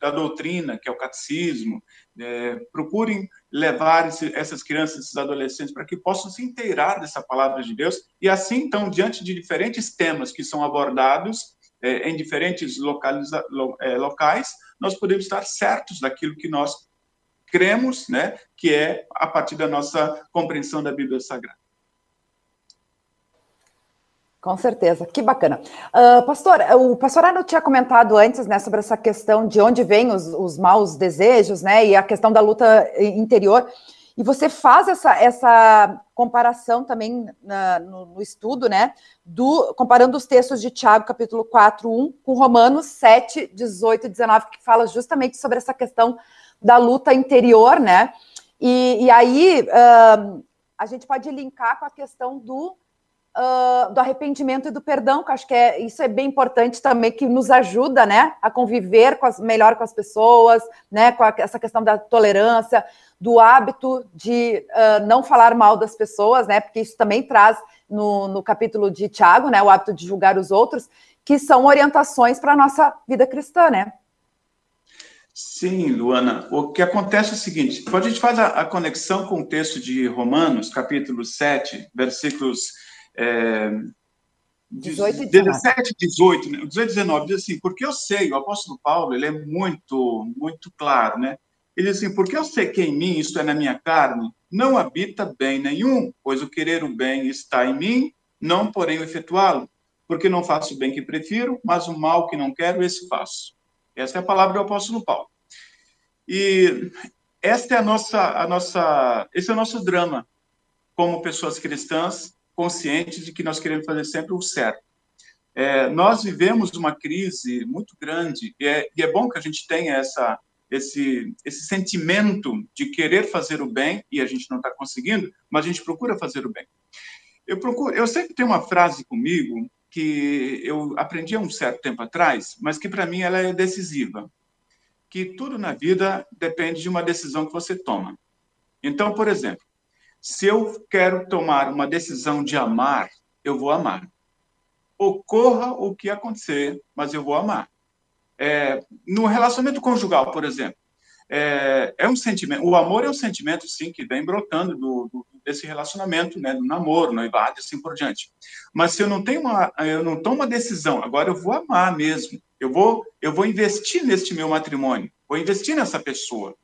da doutrina, que é o catecismo, é, procurem levar esse, essas crianças, esses adolescentes, para que possam se inteirar dessa palavra de Deus, e assim, então, diante de diferentes temas que são abordados é, em diferentes localiza, lo, é, locais, nós podemos estar certos daquilo que nós cremos, né, que é a partir da nossa compreensão da Bíblia Sagrada. Com certeza, que bacana. Uh, pastor, o pastor Arno tinha comentado antes, né, sobre essa questão de onde vêm os, os maus desejos, né, e a questão da luta interior. E você faz essa, essa comparação também na, no, no, estudo, né, do, comparando os textos de Tiago, capítulo 4, 1, com Romanos 7, 18 e 19, que fala justamente sobre essa questão da luta interior, né, e, e aí uh, a gente pode linkar com a questão do uh, do arrependimento e do perdão, que acho que é, isso é bem importante também, que nos ajuda, né, a conviver com as, melhor com as pessoas, né, com a, essa questão da tolerância, do hábito de uh, não falar mal das pessoas, né, porque isso também traz no, no capítulo de Tiago, né, o hábito de julgar os outros, que são orientações para a nossa vida cristã, né? Sim, Luana. O que acontece é o seguinte: quando a gente faz a, a, conexão com o texto de Romanos, capítulo 7, versículos é, 18 e 17, 18, né? 18 19, diz assim, porque eu sei, o apóstolo Paulo, ele é muito, muito claro, né? Ele diz assim, porque eu sei que em mim, isto é na minha carne, não habita bem nenhum, pois o querer o bem está em mim, não porém o efetuá-lo, porque não faço o bem que prefiro, mas o mal que não quero, esse faço. Essa é a palavra do apóstolo Paulo. E esta é a nossa, a nossa, esse é o nosso drama como pessoas cristãs, conscientes de que nós queremos fazer sempre o certo. É, nós vivemos uma crise muito grande e é, e é bom que a gente tenha essa, esse, esse sentimento de querer fazer o bem e a gente não está conseguindo, mas a gente procura fazer o bem. Eu procuro, eu sempre tenho uma frase comigo que eu aprendi há um certo tempo atrás, mas que para mim ela é decisiva, que tudo na vida depende de uma decisão que você toma. Então, por exemplo, se eu quero tomar uma decisão de amar, eu vou amar. Ocorra o que acontecer, mas eu vou amar. É, no relacionamento conjugal, por exemplo, é, é, um sentimento. O amor é um sentimento, sim, que vem brotando do, do, desse relacionamento, né, do namoro, noivado, assim por diante. Mas se eu não tenho uma, eu não tomo uma decisão, agora eu vou amar mesmo. Eu vou, eu vou investir neste meu matrimônio, vou investir nessa pessoa.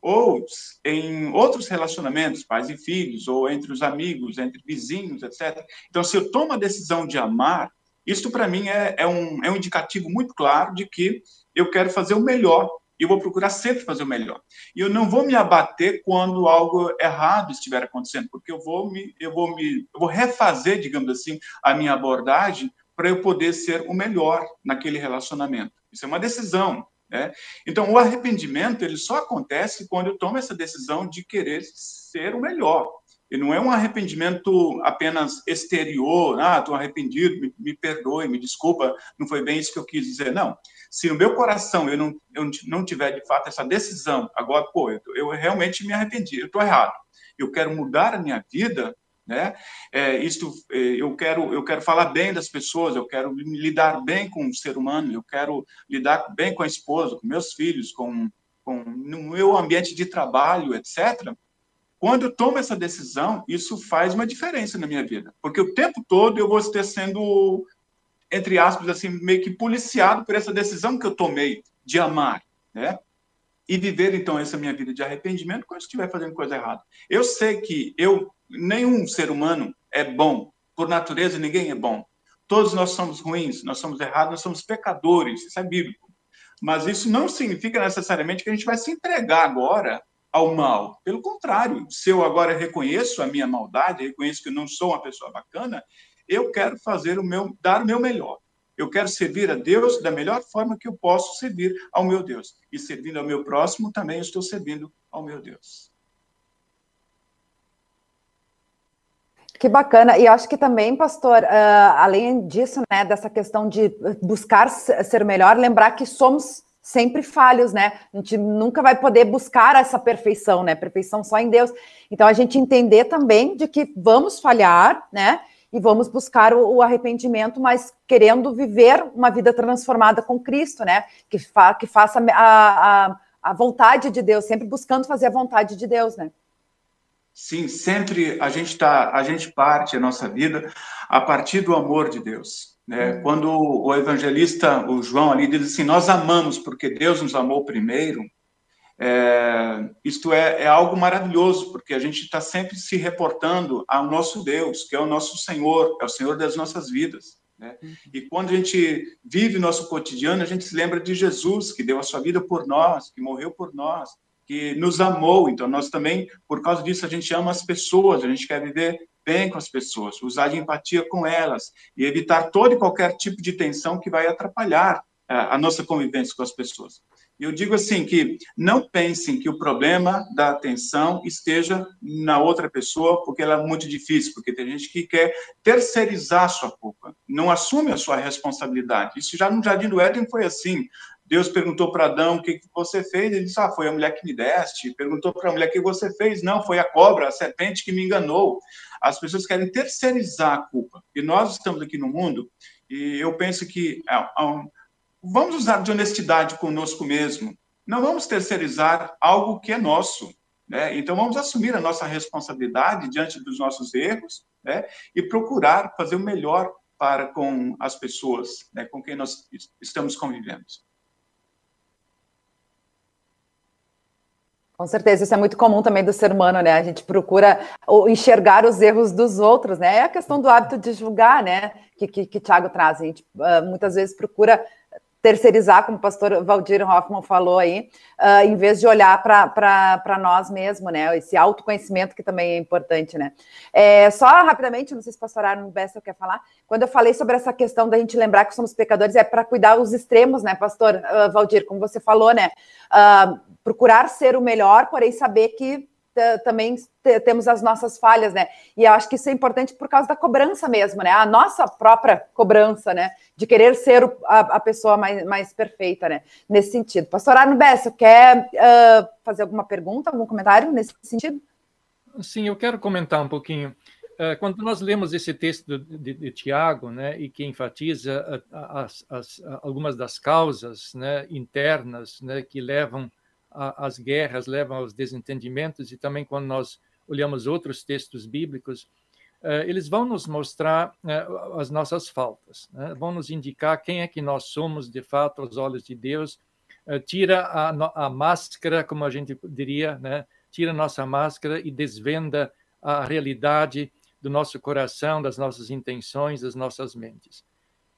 Ou em outros relacionamentos, pais e filhos, ou entre os amigos, entre vizinhos, etc. Então, se eu tomo a decisão de amar, isso para mim é, é, um, é um indicativo muito claro de que eu quero fazer o melhor eu vou procurar sempre fazer o melhor. E eu não vou me abater quando algo errado estiver acontecendo, porque eu vou me, eu vou me, eu vou refazer, digamos assim, a minha abordagem para eu poder ser o melhor naquele relacionamento. Isso é uma decisão. Né? Então, o arrependimento ele só acontece quando eu tomo essa decisão de querer ser o melhor. E não é um arrependimento apenas exterior, ah, estou arrependido, me, me, perdoe, me desculpa, não foi bem isso que eu quis dizer. Não. Se no meu coração eu não, eu não tiver, de fato, essa decisão, agora, pô, eu, eu realmente me arrependi, eu estou errado, eu quero mudar a minha vida, né? É, isto, é, eu quero, eu quero falar bem das pessoas, eu quero lidar bem com o ser humano, eu quero lidar bem com a esposa, com meus filhos, com, com no meu ambiente de trabalho, etc. Quando eu tomo essa decisão, isso faz uma diferença na minha vida, porque o tempo todo eu vou estar sendo, entre aspas, assim, meio que policiado por essa decisão que eu tomei de amar, né? E viver, então, essa minha vida de arrependimento quando estiver fazendo coisa errada. Eu sei que eu nenhum ser humano é bom. Por natureza, ninguém é bom. Todos nós somos ruins, nós somos errados, nós somos pecadores. Isso é bíblico. Mas isso não significa necessariamente que a gente vai se entregar agora ao mal. Pelo contrário, se eu agora reconheço a minha maldade, reconheço que eu não sou uma pessoa bacana, eu quero fazer o meu, dar o meu melhor. Eu quero servir a Deus da melhor forma que eu posso servir ao meu Deus. E servindo ao meu próximo, também estou servindo ao meu Deus. Que bacana. E acho que também, pastor, uh, além disso, né, dessa questão de buscar ser melhor, lembrar que somos sempre falhos, né? A gente nunca vai poder buscar essa perfeição, né? Perfeição só em Deus. Então a gente entender também de que vamos falhar, né? E vamos buscar o, o arrependimento, mas querendo viver uma vida transformada com Cristo, né? Que, fa que faça a, a, a vontade de Deus, sempre buscando fazer a vontade de Deus, né? Sim, sempre a gente tá, a gente parte a nossa vida a partir do amor de Deus. Né? Uhum. Quando o evangelista, o João ali diz assim, nós amamos porque Deus nos amou primeiro. É, isto é, é, algo maravilhoso, porque a gente está sempre se reportando ao nosso Deus, que é o nosso Senhor, é o Senhor das nossas vidas. Né? Uhum. E quando a gente vive nosso cotidiano, a gente se lembra de Jesus, que deu a sua vida por nós, que morreu por nós, que nos amou. Então, nós também, por causa disso, a gente ama as pessoas, a gente quer viver bem com as pessoas, usar de empatia com elas e evitar todo e qualquer tipo de tensão que vai atrapalhar a, é, a nossa convivência com as pessoas. Eu digo assim que não pensem que o problema da tensão esteja na outra pessoa, porque ela é muito difícil, porque tem gente que quer terceirizar a sua culpa, não assume a sua responsabilidade. Isso já no Jardim do Éden foi assim. Deus perguntou para Adão o que, que você fez, ele disse, ah, foi a mulher que me deste. Perguntou para a mulher o que você fez, não, foi a cobra, a serpente que me enganou. As pessoas querem terceirizar a culpa. E nós estamos aqui no mundo, e eu penso que é, é vamos usar de honestidade conosco mesmo. Não vamos terceirizar algo que é nosso. Né? Então, vamos assumir a nossa responsabilidade diante dos nossos erros né? e procurar fazer o melhor para com as pessoas né? com quem nós estamos convivendo. Com certeza, isso é muito comum também do ser humano, né? A gente procura enxergar os erros dos outros, né? É a questão do hábito de julgar, né? Que, que, que Tiago traz. A gente uh, muitas vezes procura terceirizar, como o pastor Valdir Hoffman falou aí, uh, em vez de olhar para nós mesmos, né? Esse autoconhecimento que também é importante, né? É, só rapidamente, não sei se o pastor Arno Bessel quer falar, quando eu falei sobre essa questão da gente lembrar que somos pecadores, é para cuidar os extremos, né, pastor uh, Valdir, como você falou, né? Uh, procurar ser o melhor, porém saber que também temos as nossas falhas, né? E eu acho que isso é importante por causa da cobrança mesmo, né? A nossa própria cobrança, né? De querer ser a, a pessoa mais, mais perfeita, né? Nesse sentido. Pastor Bessa, quer uh, fazer alguma pergunta, algum comentário nesse sentido? Sim, eu quero comentar um pouquinho. Uh, quando nós lemos esse texto de, de, de Tiago, né, e que enfatiza as, as, algumas das causas né, internas né, que levam as guerras levam aos desentendimentos, e também quando nós olhamos outros textos bíblicos, eh, eles vão nos mostrar eh, as nossas faltas, né? vão nos indicar quem é que nós somos de fato aos olhos de Deus, tira a, a máscara, como a gente diria, né? tira nossa máscara e desvenda a realidade do nosso coração, das nossas intenções, das nossas mentes.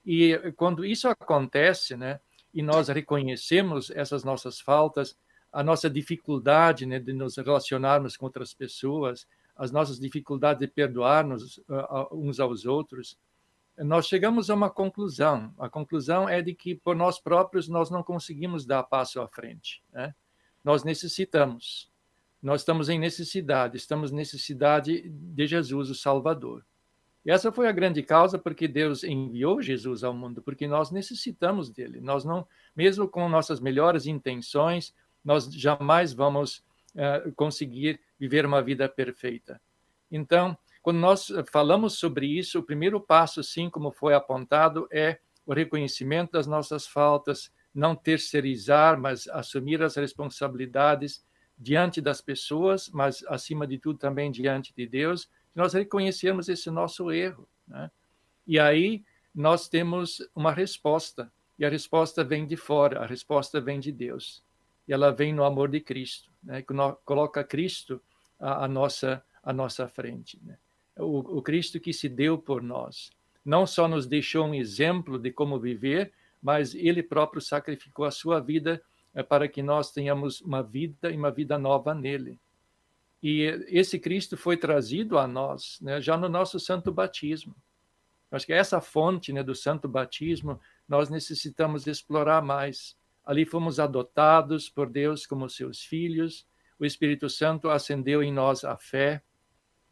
E quando isso acontece, né, e nós reconhecemos essas nossas faltas, a nossa dificuldade né, de nos relacionarmos com outras pessoas, as nossas dificuldades de perdoar-nos uh, uns aos outros, nós chegamos a uma conclusão. A conclusão é de que por nós próprios nós não conseguimos dar passo à frente. Né? Nós necessitamos. Nós estamos em necessidade, estamos em necessidade de Jesus, o Salvador. E essa foi a grande causa porque Deus enviou Jesus ao mundo, porque nós necessitamos dele. Nós não, mesmo com nossas melhores intenções, nós jamais vamos uh, conseguir viver uma vida perfeita. Então, quando nós falamos sobre isso, o primeiro passo, sim, como foi apontado, é o reconhecimento das nossas faltas, não terceirizar, mas assumir as responsabilidades diante das pessoas, mas acima de tudo também diante de Deus, nós reconhecermos esse nosso erro. Né? E aí nós temos uma resposta, e a resposta vem de fora, a resposta vem de Deus. Ela vem no amor de Cristo, né? que coloca Cristo à, nossa, à nossa frente. Né? O, o Cristo que se deu por nós. Não só nos deixou um exemplo de como viver, mas ele próprio sacrificou a sua vida é para que nós tenhamos uma vida e uma vida nova nele. E esse Cristo foi trazido a nós né, já no nosso santo batismo. Acho que essa fonte né, do santo batismo nós necessitamos explorar mais. Ali fomos adotados por Deus como seus filhos, o Espírito Santo acendeu em nós a fé,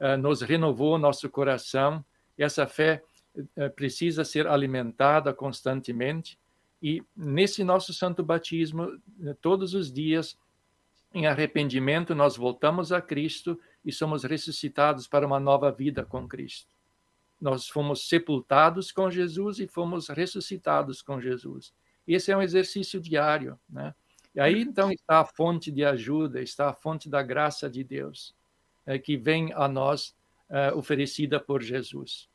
uh, nos renovou nosso coração, essa fé uh, precisa ser alimentada constantemente e nesse nosso santo batismo, eh, todos os dias, em arrependimento, nós voltamos a Cristo e somos ressuscitados para uma nova vida com Cristo. Nós fomos sepultados com Jesus e fomos ressuscitados com Jesus. Esse é um exercício diário, né? E aí então está a fonte de ajuda, está a fonte da graça de Deus, é, que vem a nós é, oferecida por Jesus.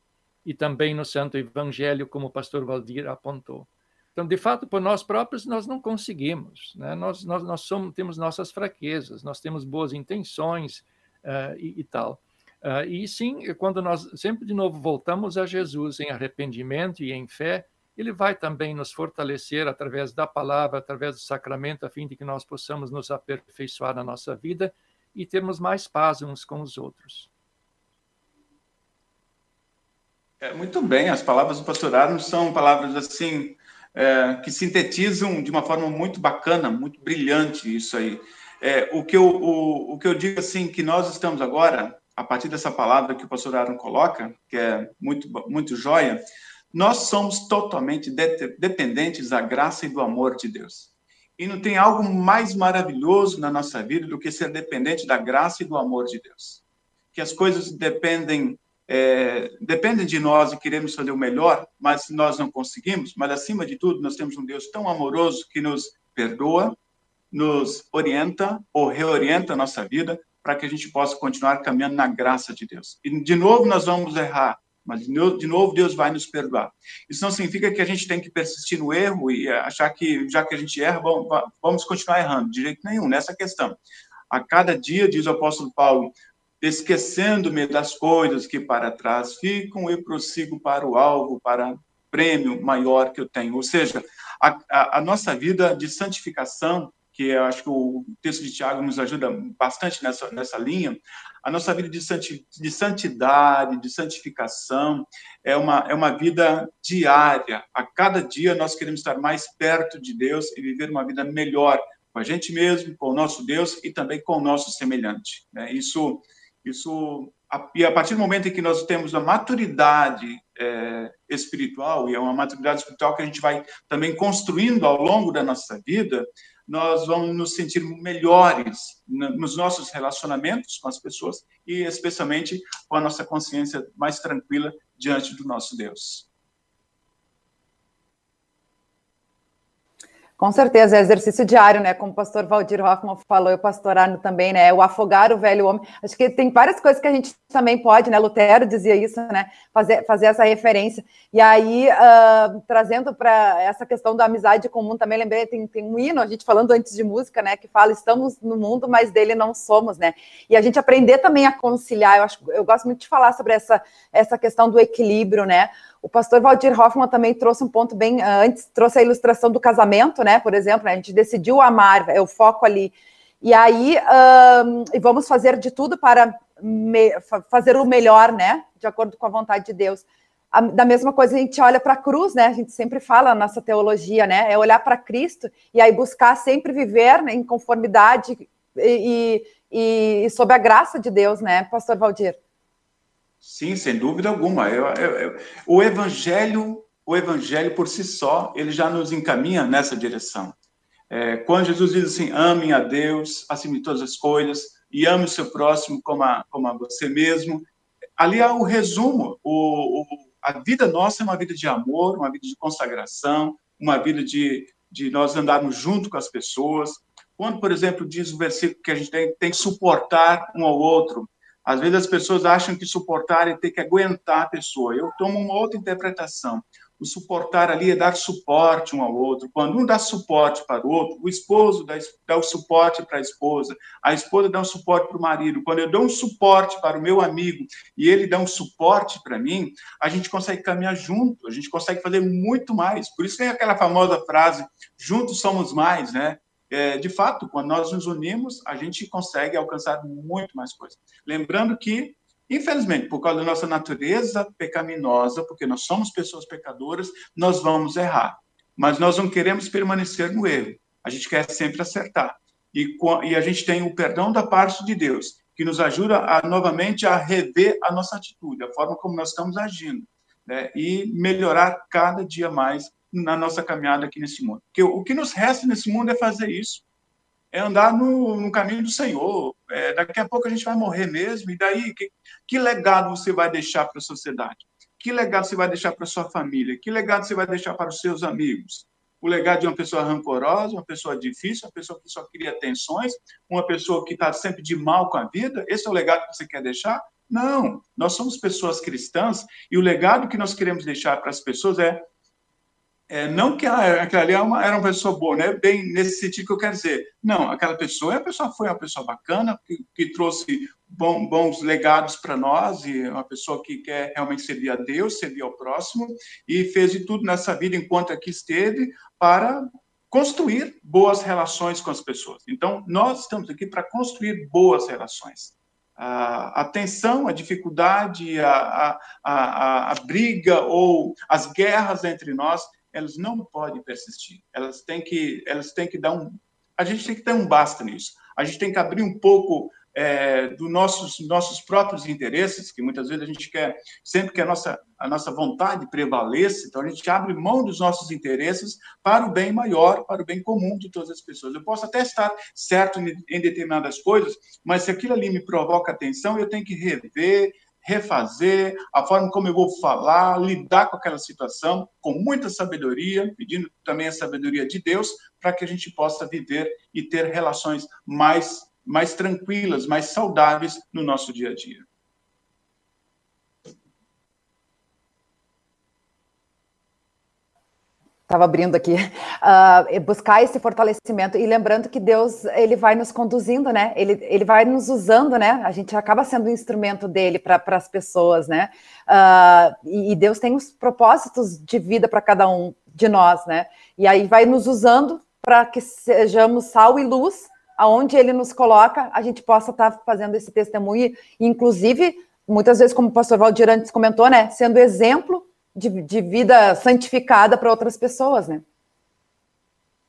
E também no Santo Evangelho, como o pastor Valdir apontou. Então, de fato, por nós próprios, nós não conseguimos. Né? Nós, nós, nós somos, temos nossas fraquezas, nós temos boas intenções uh, e, e, tal. Uh, e sim, quando nós sempre de novo voltamos a Jesus em arrependimento e em fé, ele vai também nos fortalecer através da palavra, através do sacramento, a fim de que nós possamos nos aperfeiçoar na nossa vida e termos mais paz uns com os outros. É, muito bem, as palavras do pastorado são palavras assim é, que sintetizam de uma forma muito bacana, muito brilhante isso aí. É, o, que eu, o, o que eu digo assim, que nós estamos agora, a partir dessa palavra que o pastor Aaron coloca, que é muito, muito joia, nós somos totalmente de, dependentes da graça e do amor de Deus. E não tem algo mais maravilhoso na nossa vida do que ser dependente da graça e do amor de Deus. Que as coisas dependem é, dependem de nós e queremos fazer o melhor, mas nós não conseguimos. Mas, acima de tudo, nós temos um Deus tão amoroso que nos perdoa, nos orienta ou reorienta a nossa vida para que a gente possa continuar caminhando na graça de Deus. E, de novo, nós vamos errar, mas, de novo, Deus vai nos perdoar. Isso não significa que a gente tem que persistir no erro e achar que, já que a gente erra, vamos continuar errando. De jeito nenhum, nessa questão. A cada dia, diz o apóstolo Paulo, esquecendo-me das coisas que para trás ficam e prossigo para o alvo, para o prêmio maior que eu tenho. Ou seja, a, a, a nossa vida de santificação, que eu acho que o texto de Tiago nos ajuda bastante nessa, nessa linha, a nossa vida de, de santidade, de santificação, é uma, é uma vida diária. A cada dia nós queremos estar mais perto de Deus e viver uma vida melhor com a gente mesmo, com o nosso Deus e também com o nosso semelhante. Né? Isso isso, e a partir do momento em que nós temos a maturidade é, espiritual, e é uma maturidade espiritual que a gente vai também construindo ao longo da nossa vida, nós vamos nos sentir melhores nos nossos relacionamentos com as pessoas e especialmente com a nossa consciência mais tranquila diante do nosso Deus. Com certeza, é exercício diário, né? Como o pastor Valdir Hoffman falou, e o pastor Arno também, né? O afogar o velho homem. Acho que tem várias coisas que a gente também pode, né? Lutero dizia isso, né? Fazer, fazer essa referência. E aí, uh, trazendo para essa questão da amizade comum, também lembrei, tem, tem um hino, a gente falando antes de música, né? Que fala, estamos no mundo, mas dele não somos, né? E a gente aprender também a conciliar. Eu, acho, eu gosto muito de falar sobre essa, essa questão do equilíbrio, né? O pastor Valdir Hoffman também trouxe um ponto bem ah, antes, trouxe a ilustração do casamento, né? Por exemplo, né? a gente decidiu amar, é o foco ali. E aí, e vamos fazer de tudo para me, fazer o melhor, né? De acordo com a vontade de Deus. A, da mesma coisa, a gente olha para a cruz, né? A gente sempre fala na nossa teologia, né? É olhar para Cristo e aí buscar sempre viver né, em conformidade e, e, e sob a graça de Deus, né, Pastor Valdir? Sim, sem dúvida alguma. Eu, eu, eu, o evangelho, o evangelho por si só, ele já nos encaminha nessa direção. É, quando Jesus diz assim, amem a Deus acima de todas as coisas e ame o seu próximo como a, como a você mesmo, ali há o resumo. O, o, a vida nossa é uma vida de amor, uma vida de consagração, uma vida de, de nós andarmos junto com as pessoas. Quando, por exemplo, diz o versículo que a gente tem, tem que suportar um ao outro, às vezes as pessoas acham que suportar é ter que aguentar a pessoa. Eu tomo uma outra interpretação. O suportar ali é dar suporte um ao outro. Quando um dá suporte para o outro, o esposo dá, dá o suporte para a esposa, a esposa dá um suporte para o marido. Quando eu dou um suporte para o meu amigo e ele dá um suporte para mim, a gente consegue caminhar junto, a gente consegue fazer muito mais. Por isso tem aquela famosa frase: juntos somos mais, né? É, de fato, quando nós nos unimos, a gente consegue alcançar muito mais coisas. Lembrando que, infelizmente, por causa da nossa natureza pecaminosa, porque nós somos pessoas pecadoras, nós vamos errar. Mas nós não queremos permanecer no erro. A gente quer sempre acertar. E, e a gente tem o perdão da parte de Deus, que nos ajuda a, novamente a rever a nossa atitude, a forma como nós estamos agindo, né? e melhorar cada dia mais na nossa caminhada aqui nesse mundo. Porque o que nos resta nesse mundo é fazer isso, é andar no, no caminho do Senhor. É, daqui a pouco a gente vai morrer mesmo, e daí, que, que legado você vai deixar para a sociedade? Que legado você vai deixar para sua família? Que legado você vai deixar para os seus amigos? O legado de uma pessoa rancorosa, uma pessoa difícil, uma pessoa que só cria tensões, uma pessoa que está sempre de mal com a vida? Esse é o legado que você quer deixar? Não, nós somos pessoas cristãs e o legado que nós queremos deixar para as pessoas é é, não que ela, aquela ali era uma, era uma pessoa boa, né? Bem nesse sentido que eu quero dizer. Não, aquela pessoa, a pessoa foi uma pessoa bacana, que, que trouxe bom, bons legados para nós, e uma pessoa que quer realmente servir a Deus, servir ao próximo, e fez de tudo nessa vida enquanto aqui esteve para construir boas relações com as pessoas. Então, nós estamos aqui para construir boas relações. A, a tensão, a dificuldade, a, a, a, a briga ou as guerras entre nós elas não podem persistir. Elas têm que, elas têm que dar um. A gente tem que ter um basta nisso. A gente tem que abrir um pouco é, dos nossos, nossos próprios interesses, que muitas vezes a gente quer, sempre que a nossa, a nossa vontade prevaleça, então a gente abre mão dos nossos interesses para o bem maior, para o bem comum de todas as pessoas. Eu posso até estar certo em determinadas coisas, mas se aquilo ali me provoca atenção, eu tenho que rever, refazer, a forma como eu vou falar, lidar com aquela situação com muita sabedoria, pedindo também a sabedoria de Deus, para que a gente possa viver e ter relações mais, mais tranquilas, mais saudáveis no nosso dia a dia. Estava abrindo aqui, uh, buscar esse fortalecimento e lembrando que Deus ele vai nos conduzindo, né? Ele, ele vai nos usando, né? A gente acaba sendo um instrumento dele para as pessoas, né? Uh, e, e Deus tem os propósitos de vida para cada um de nós, né? E aí vai nos usando para que sejamos sal e luz, aonde Ele nos coloca, a gente possa estar tá fazendo esse testemunho, inclusive muitas vezes, como o Pastor Valdir antes comentou, né? Sendo exemplo de, de vida santificada para outras pessoas, né?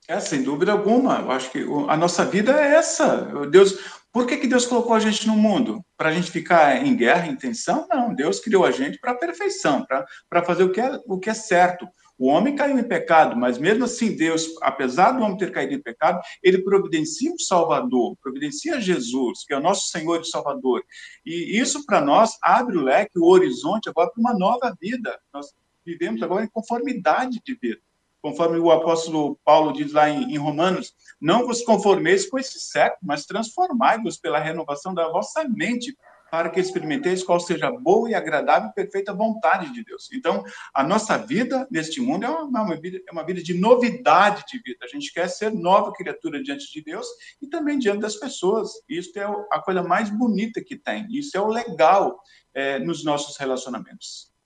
É, sem dúvida alguma. Eu acho que a nossa vida é essa. Deus, por que, que Deus colocou a gente no mundo? Para a gente ficar em guerra, em tensão? Não, Deus criou a gente para a perfeição, para fazer o que, é, o que é certo. O homem caiu em pecado, mas mesmo assim, Deus, apesar do homem ter caído em pecado, ele providencia um Salvador, providencia Jesus, que é o nosso Senhor e Salvador. E isso, para nós, abre o leque, o horizonte agora para uma nova vida. Nós vivemos agora em conformidade de vida. conforme o apóstolo Paulo diz lá em, em Romanos, não vos conformeis com esse século, mas transformai-vos pela renovação da vossa mente, para que experimenteis qual seja a boa e agradável e perfeita vontade de Deus. Então, a nossa vida neste mundo é uma, uma, vida, é uma vida de novidade de vida. A gente quer ser nova criatura diante de Deus e também diante das pessoas. Isso é a coisa mais bonita que tem. Isso é o legal é, nos nossos relacionamentos.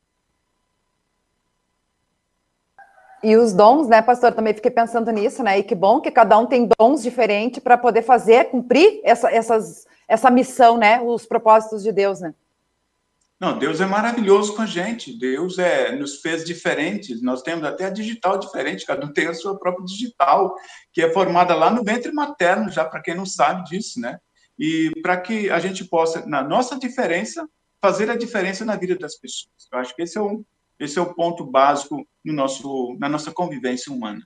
E os dons, né, pastor? Também fiquei pensando nisso, né? E que bom que cada um tem dons diferentes para poder fazer, cumprir essa, essas, essa missão, né? Os propósitos de Deus, né? Não, Deus é maravilhoso com a gente. Deus é, nos fez diferentes. Nós temos até a digital diferente, cada um tem a sua própria digital, que é formada lá no ventre materno, já para quem não sabe disso, né? E para que a gente possa, na nossa diferença, fazer a diferença na vida das pessoas. Eu acho que esse é o, esse é o ponto básico no nosso, na nossa convivência humana.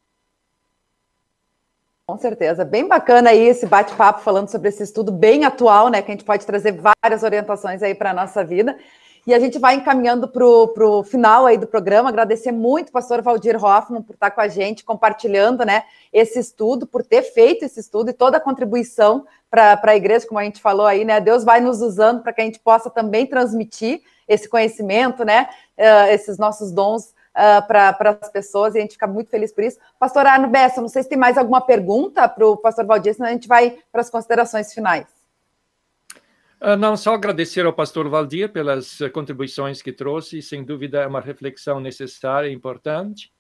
Com certeza, bem bacana aí esse bate-papo falando sobre esse estudo bem atual, né? Que a gente pode trazer várias orientações aí para a nossa vida. E a gente vai encaminhando para o final aí do programa. Agradecer muito pastor Valdir Hoffman por estar com a gente, compartilhando né, esse estudo, por ter feito esse estudo e toda a contribuição para a igreja, como a gente falou aí, né? Deus vai nos usando para que a gente possa também transmitir esse conhecimento, né? Uh, esses nossos dons uh, para as pessoas, e a gente fica muito feliz por isso. Pastor Arno Bessa, não sei se tem mais alguma pergunta para o pastor Valdir, senão a gente vai para as considerações finais. Uh, não, só agradecer ao pastor Valdir pelas contribuições que trouxe, sem dúvida é uma reflexão necessária e importante.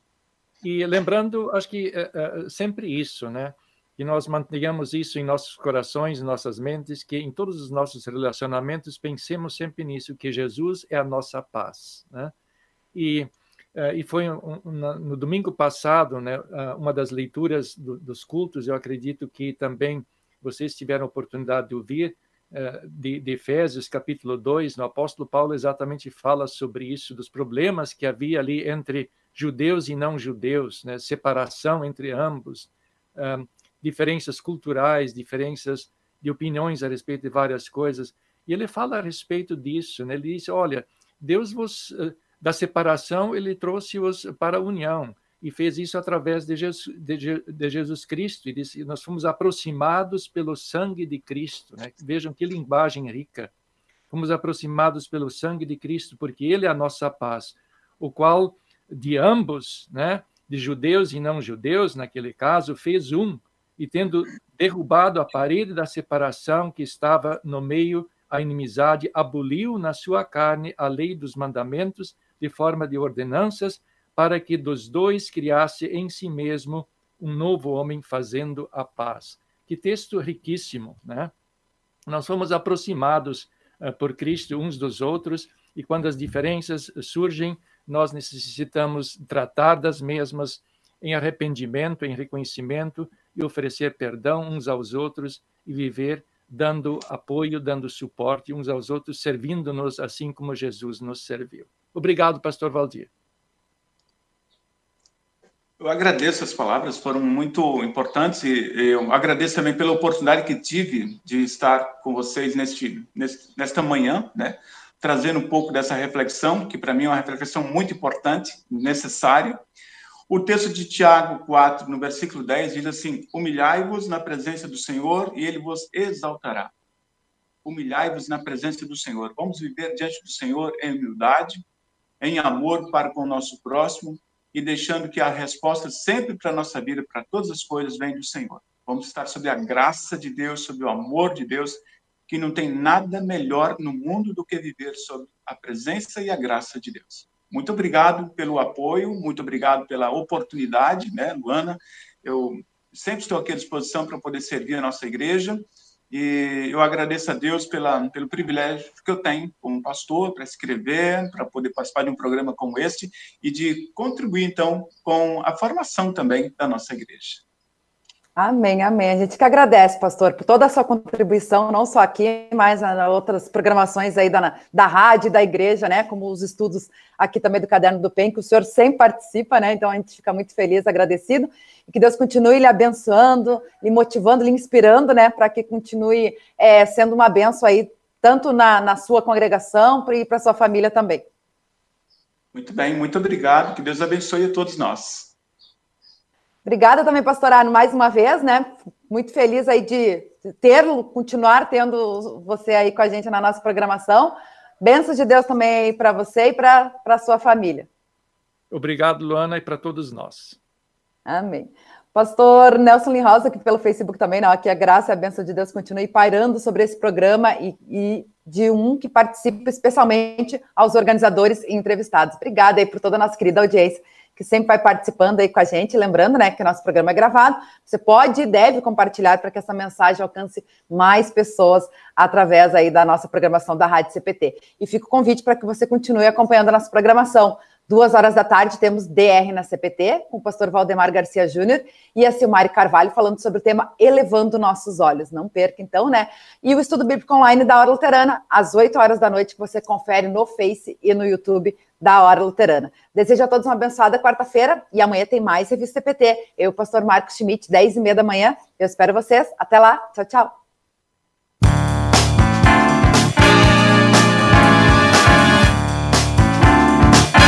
E lembrando, acho que uh, uh, sempre isso, né? Que nós mantenhamos isso em nossos corações, em nossas mentes, que em todos os nossos relacionamentos pensemos sempre nisso, que Jesus é a nossa paz, né? E e foi um, um, no domingo passado, né, uma das leituras do, dos cultos, eu acredito que também vocês tiveram oportunidade de ouvir, de, de Efésios, capítulo 2, no apóstolo Paulo exatamente fala sobre isso, dos problemas que havia ali entre judeus e não judeus, né, separação entre ambos, um, diferenças culturais, diferenças de opiniões a respeito de várias coisas. E ele fala a respeito disso, né? ele diz, olha, Deus vos da separação, ele trouxe-os para a união e fez isso através de Jesus, de, de Jesus Cristo. E disse, nós fomos aproximados pelo sangue de Cristo. Né? Vejam que linguagem rica. Fomos aproximados pelo sangue de Cristo, porque Ele é a nossa paz, o qual de ambos, né, de judeus e não judeus, naquele caso, fez um, e tendo derrubado a parede da separação que estava no meio, a inimizade, aboliu na sua carne a lei dos mandamentos de forma de ordenanças, para que dos dois criasse em si mesmo um novo homem fazendo a paz. Que texto riquíssimo, né? Nós fomos aproximados uh, por Cristo uns dos outros e quando as diferenças surgem, nós necessitamos tratar das mesmas em arrependimento, em reconhecimento e oferecer perdão uns aos outros e viver dando apoio, dando suporte uns aos outros, servindo-nos assim como Jesus nos serviu. Obrigado, pastor Valdir. Eu agradeço as palavras, foram muito importantes e eu agradeço também pela oportunidade que tive de estar com vocês neste, nesta manhã, né, trazendo um pouco dessa reflexão, que para mim é uma reflexão muito importante, necessária. O texto de Tiago 4, no versículo 10, diz assim: Humilhai-vos na presença do Senhor e ele vos exaltará. Humilhai-vos na presença do Senhor. Vamos viver diante do Senhor em humildade, em amor para com o nosso próximo e deixando que a resposta sempre para a nossa vida, para todas as coisas, vem do Senhor. Vamos estar sob a graça de Deus, sob o amor de Deus, que não tem nada melhor no mundo do que viver sob a presença e a graça de Deus. Muito obrigado pelo apoio, muito obrigado pela oportunidade, né, Luana? Eu sempre estou aqui à disposição para poder servir a nossa igreja e eu agradeço a Deus pela, pelo privilégio que eu tenho como pastor para escrever, para poder participar de um programa como este e de contribuir, então, com a formação também da nossa igreja. Amém, amém. A gente que agradece, pastor, por toda a sua contribuição, não só aqui, mas nas outras programações aí da, da rádio, da igreja, né? Como os estudos aqui também do Caderno do PEN, que o senhor sempre participa, né? Então a gente fica muito feliz, agradecido. E que Deus continue lhe abençoando, lhe motivando, lhe inspirando, né? Para que continue é, sendo uma benção aí, tanto na, na sua congregação e para sua família também. Muito bem, muito obrigado. Que Deus abençoe a todos nós. Obrigada também, pastor Arno, mais uma vez, né? Muito feliz aí de ter, continuar tendo você aí com a gente na nossa programação. Bênçãos de Deus também para você e para a sua família. Obrigado, Luana, e para todos nós. Amém. Pastor Nelson Linhosa, aqui pelo Facebook também, não, aqui a graça e a bênção de Deus continue pairando sobre esse programa e, e, de um que participa especialmente aos organizadores e entrevistados. Obrigada aí por toda a nossa querida audiência que sempre vai participando aí com a gente, lembrando, né, que nosso programa é gravado. Você pode e deve compartilhar para que essa mensagem alcance mais pessoas através aí da nossa programação da Rádio CPT. E fica o convite para que você continue acompanhando a nossa programação. Duas horas da tarde temos DR na CPT, com o pastor Valdemar Garcia Júnior e a Silmari Carvalho falando sobre o tema Elevando Nossos Olhos. Não perca, então, né? E o estudo bíblico online da Hora Luterana, às 8 horas da noite, que você confere no Face e no YouTube da Hora Luterana. Desejo a todos uma abençoada quarta-feira e amanhã tem mais Revista CPT. Eu, pastor Marcos Schmidt, 10 e meia da manhã. Eu espero vocês. Até lá. Tchau, tchau.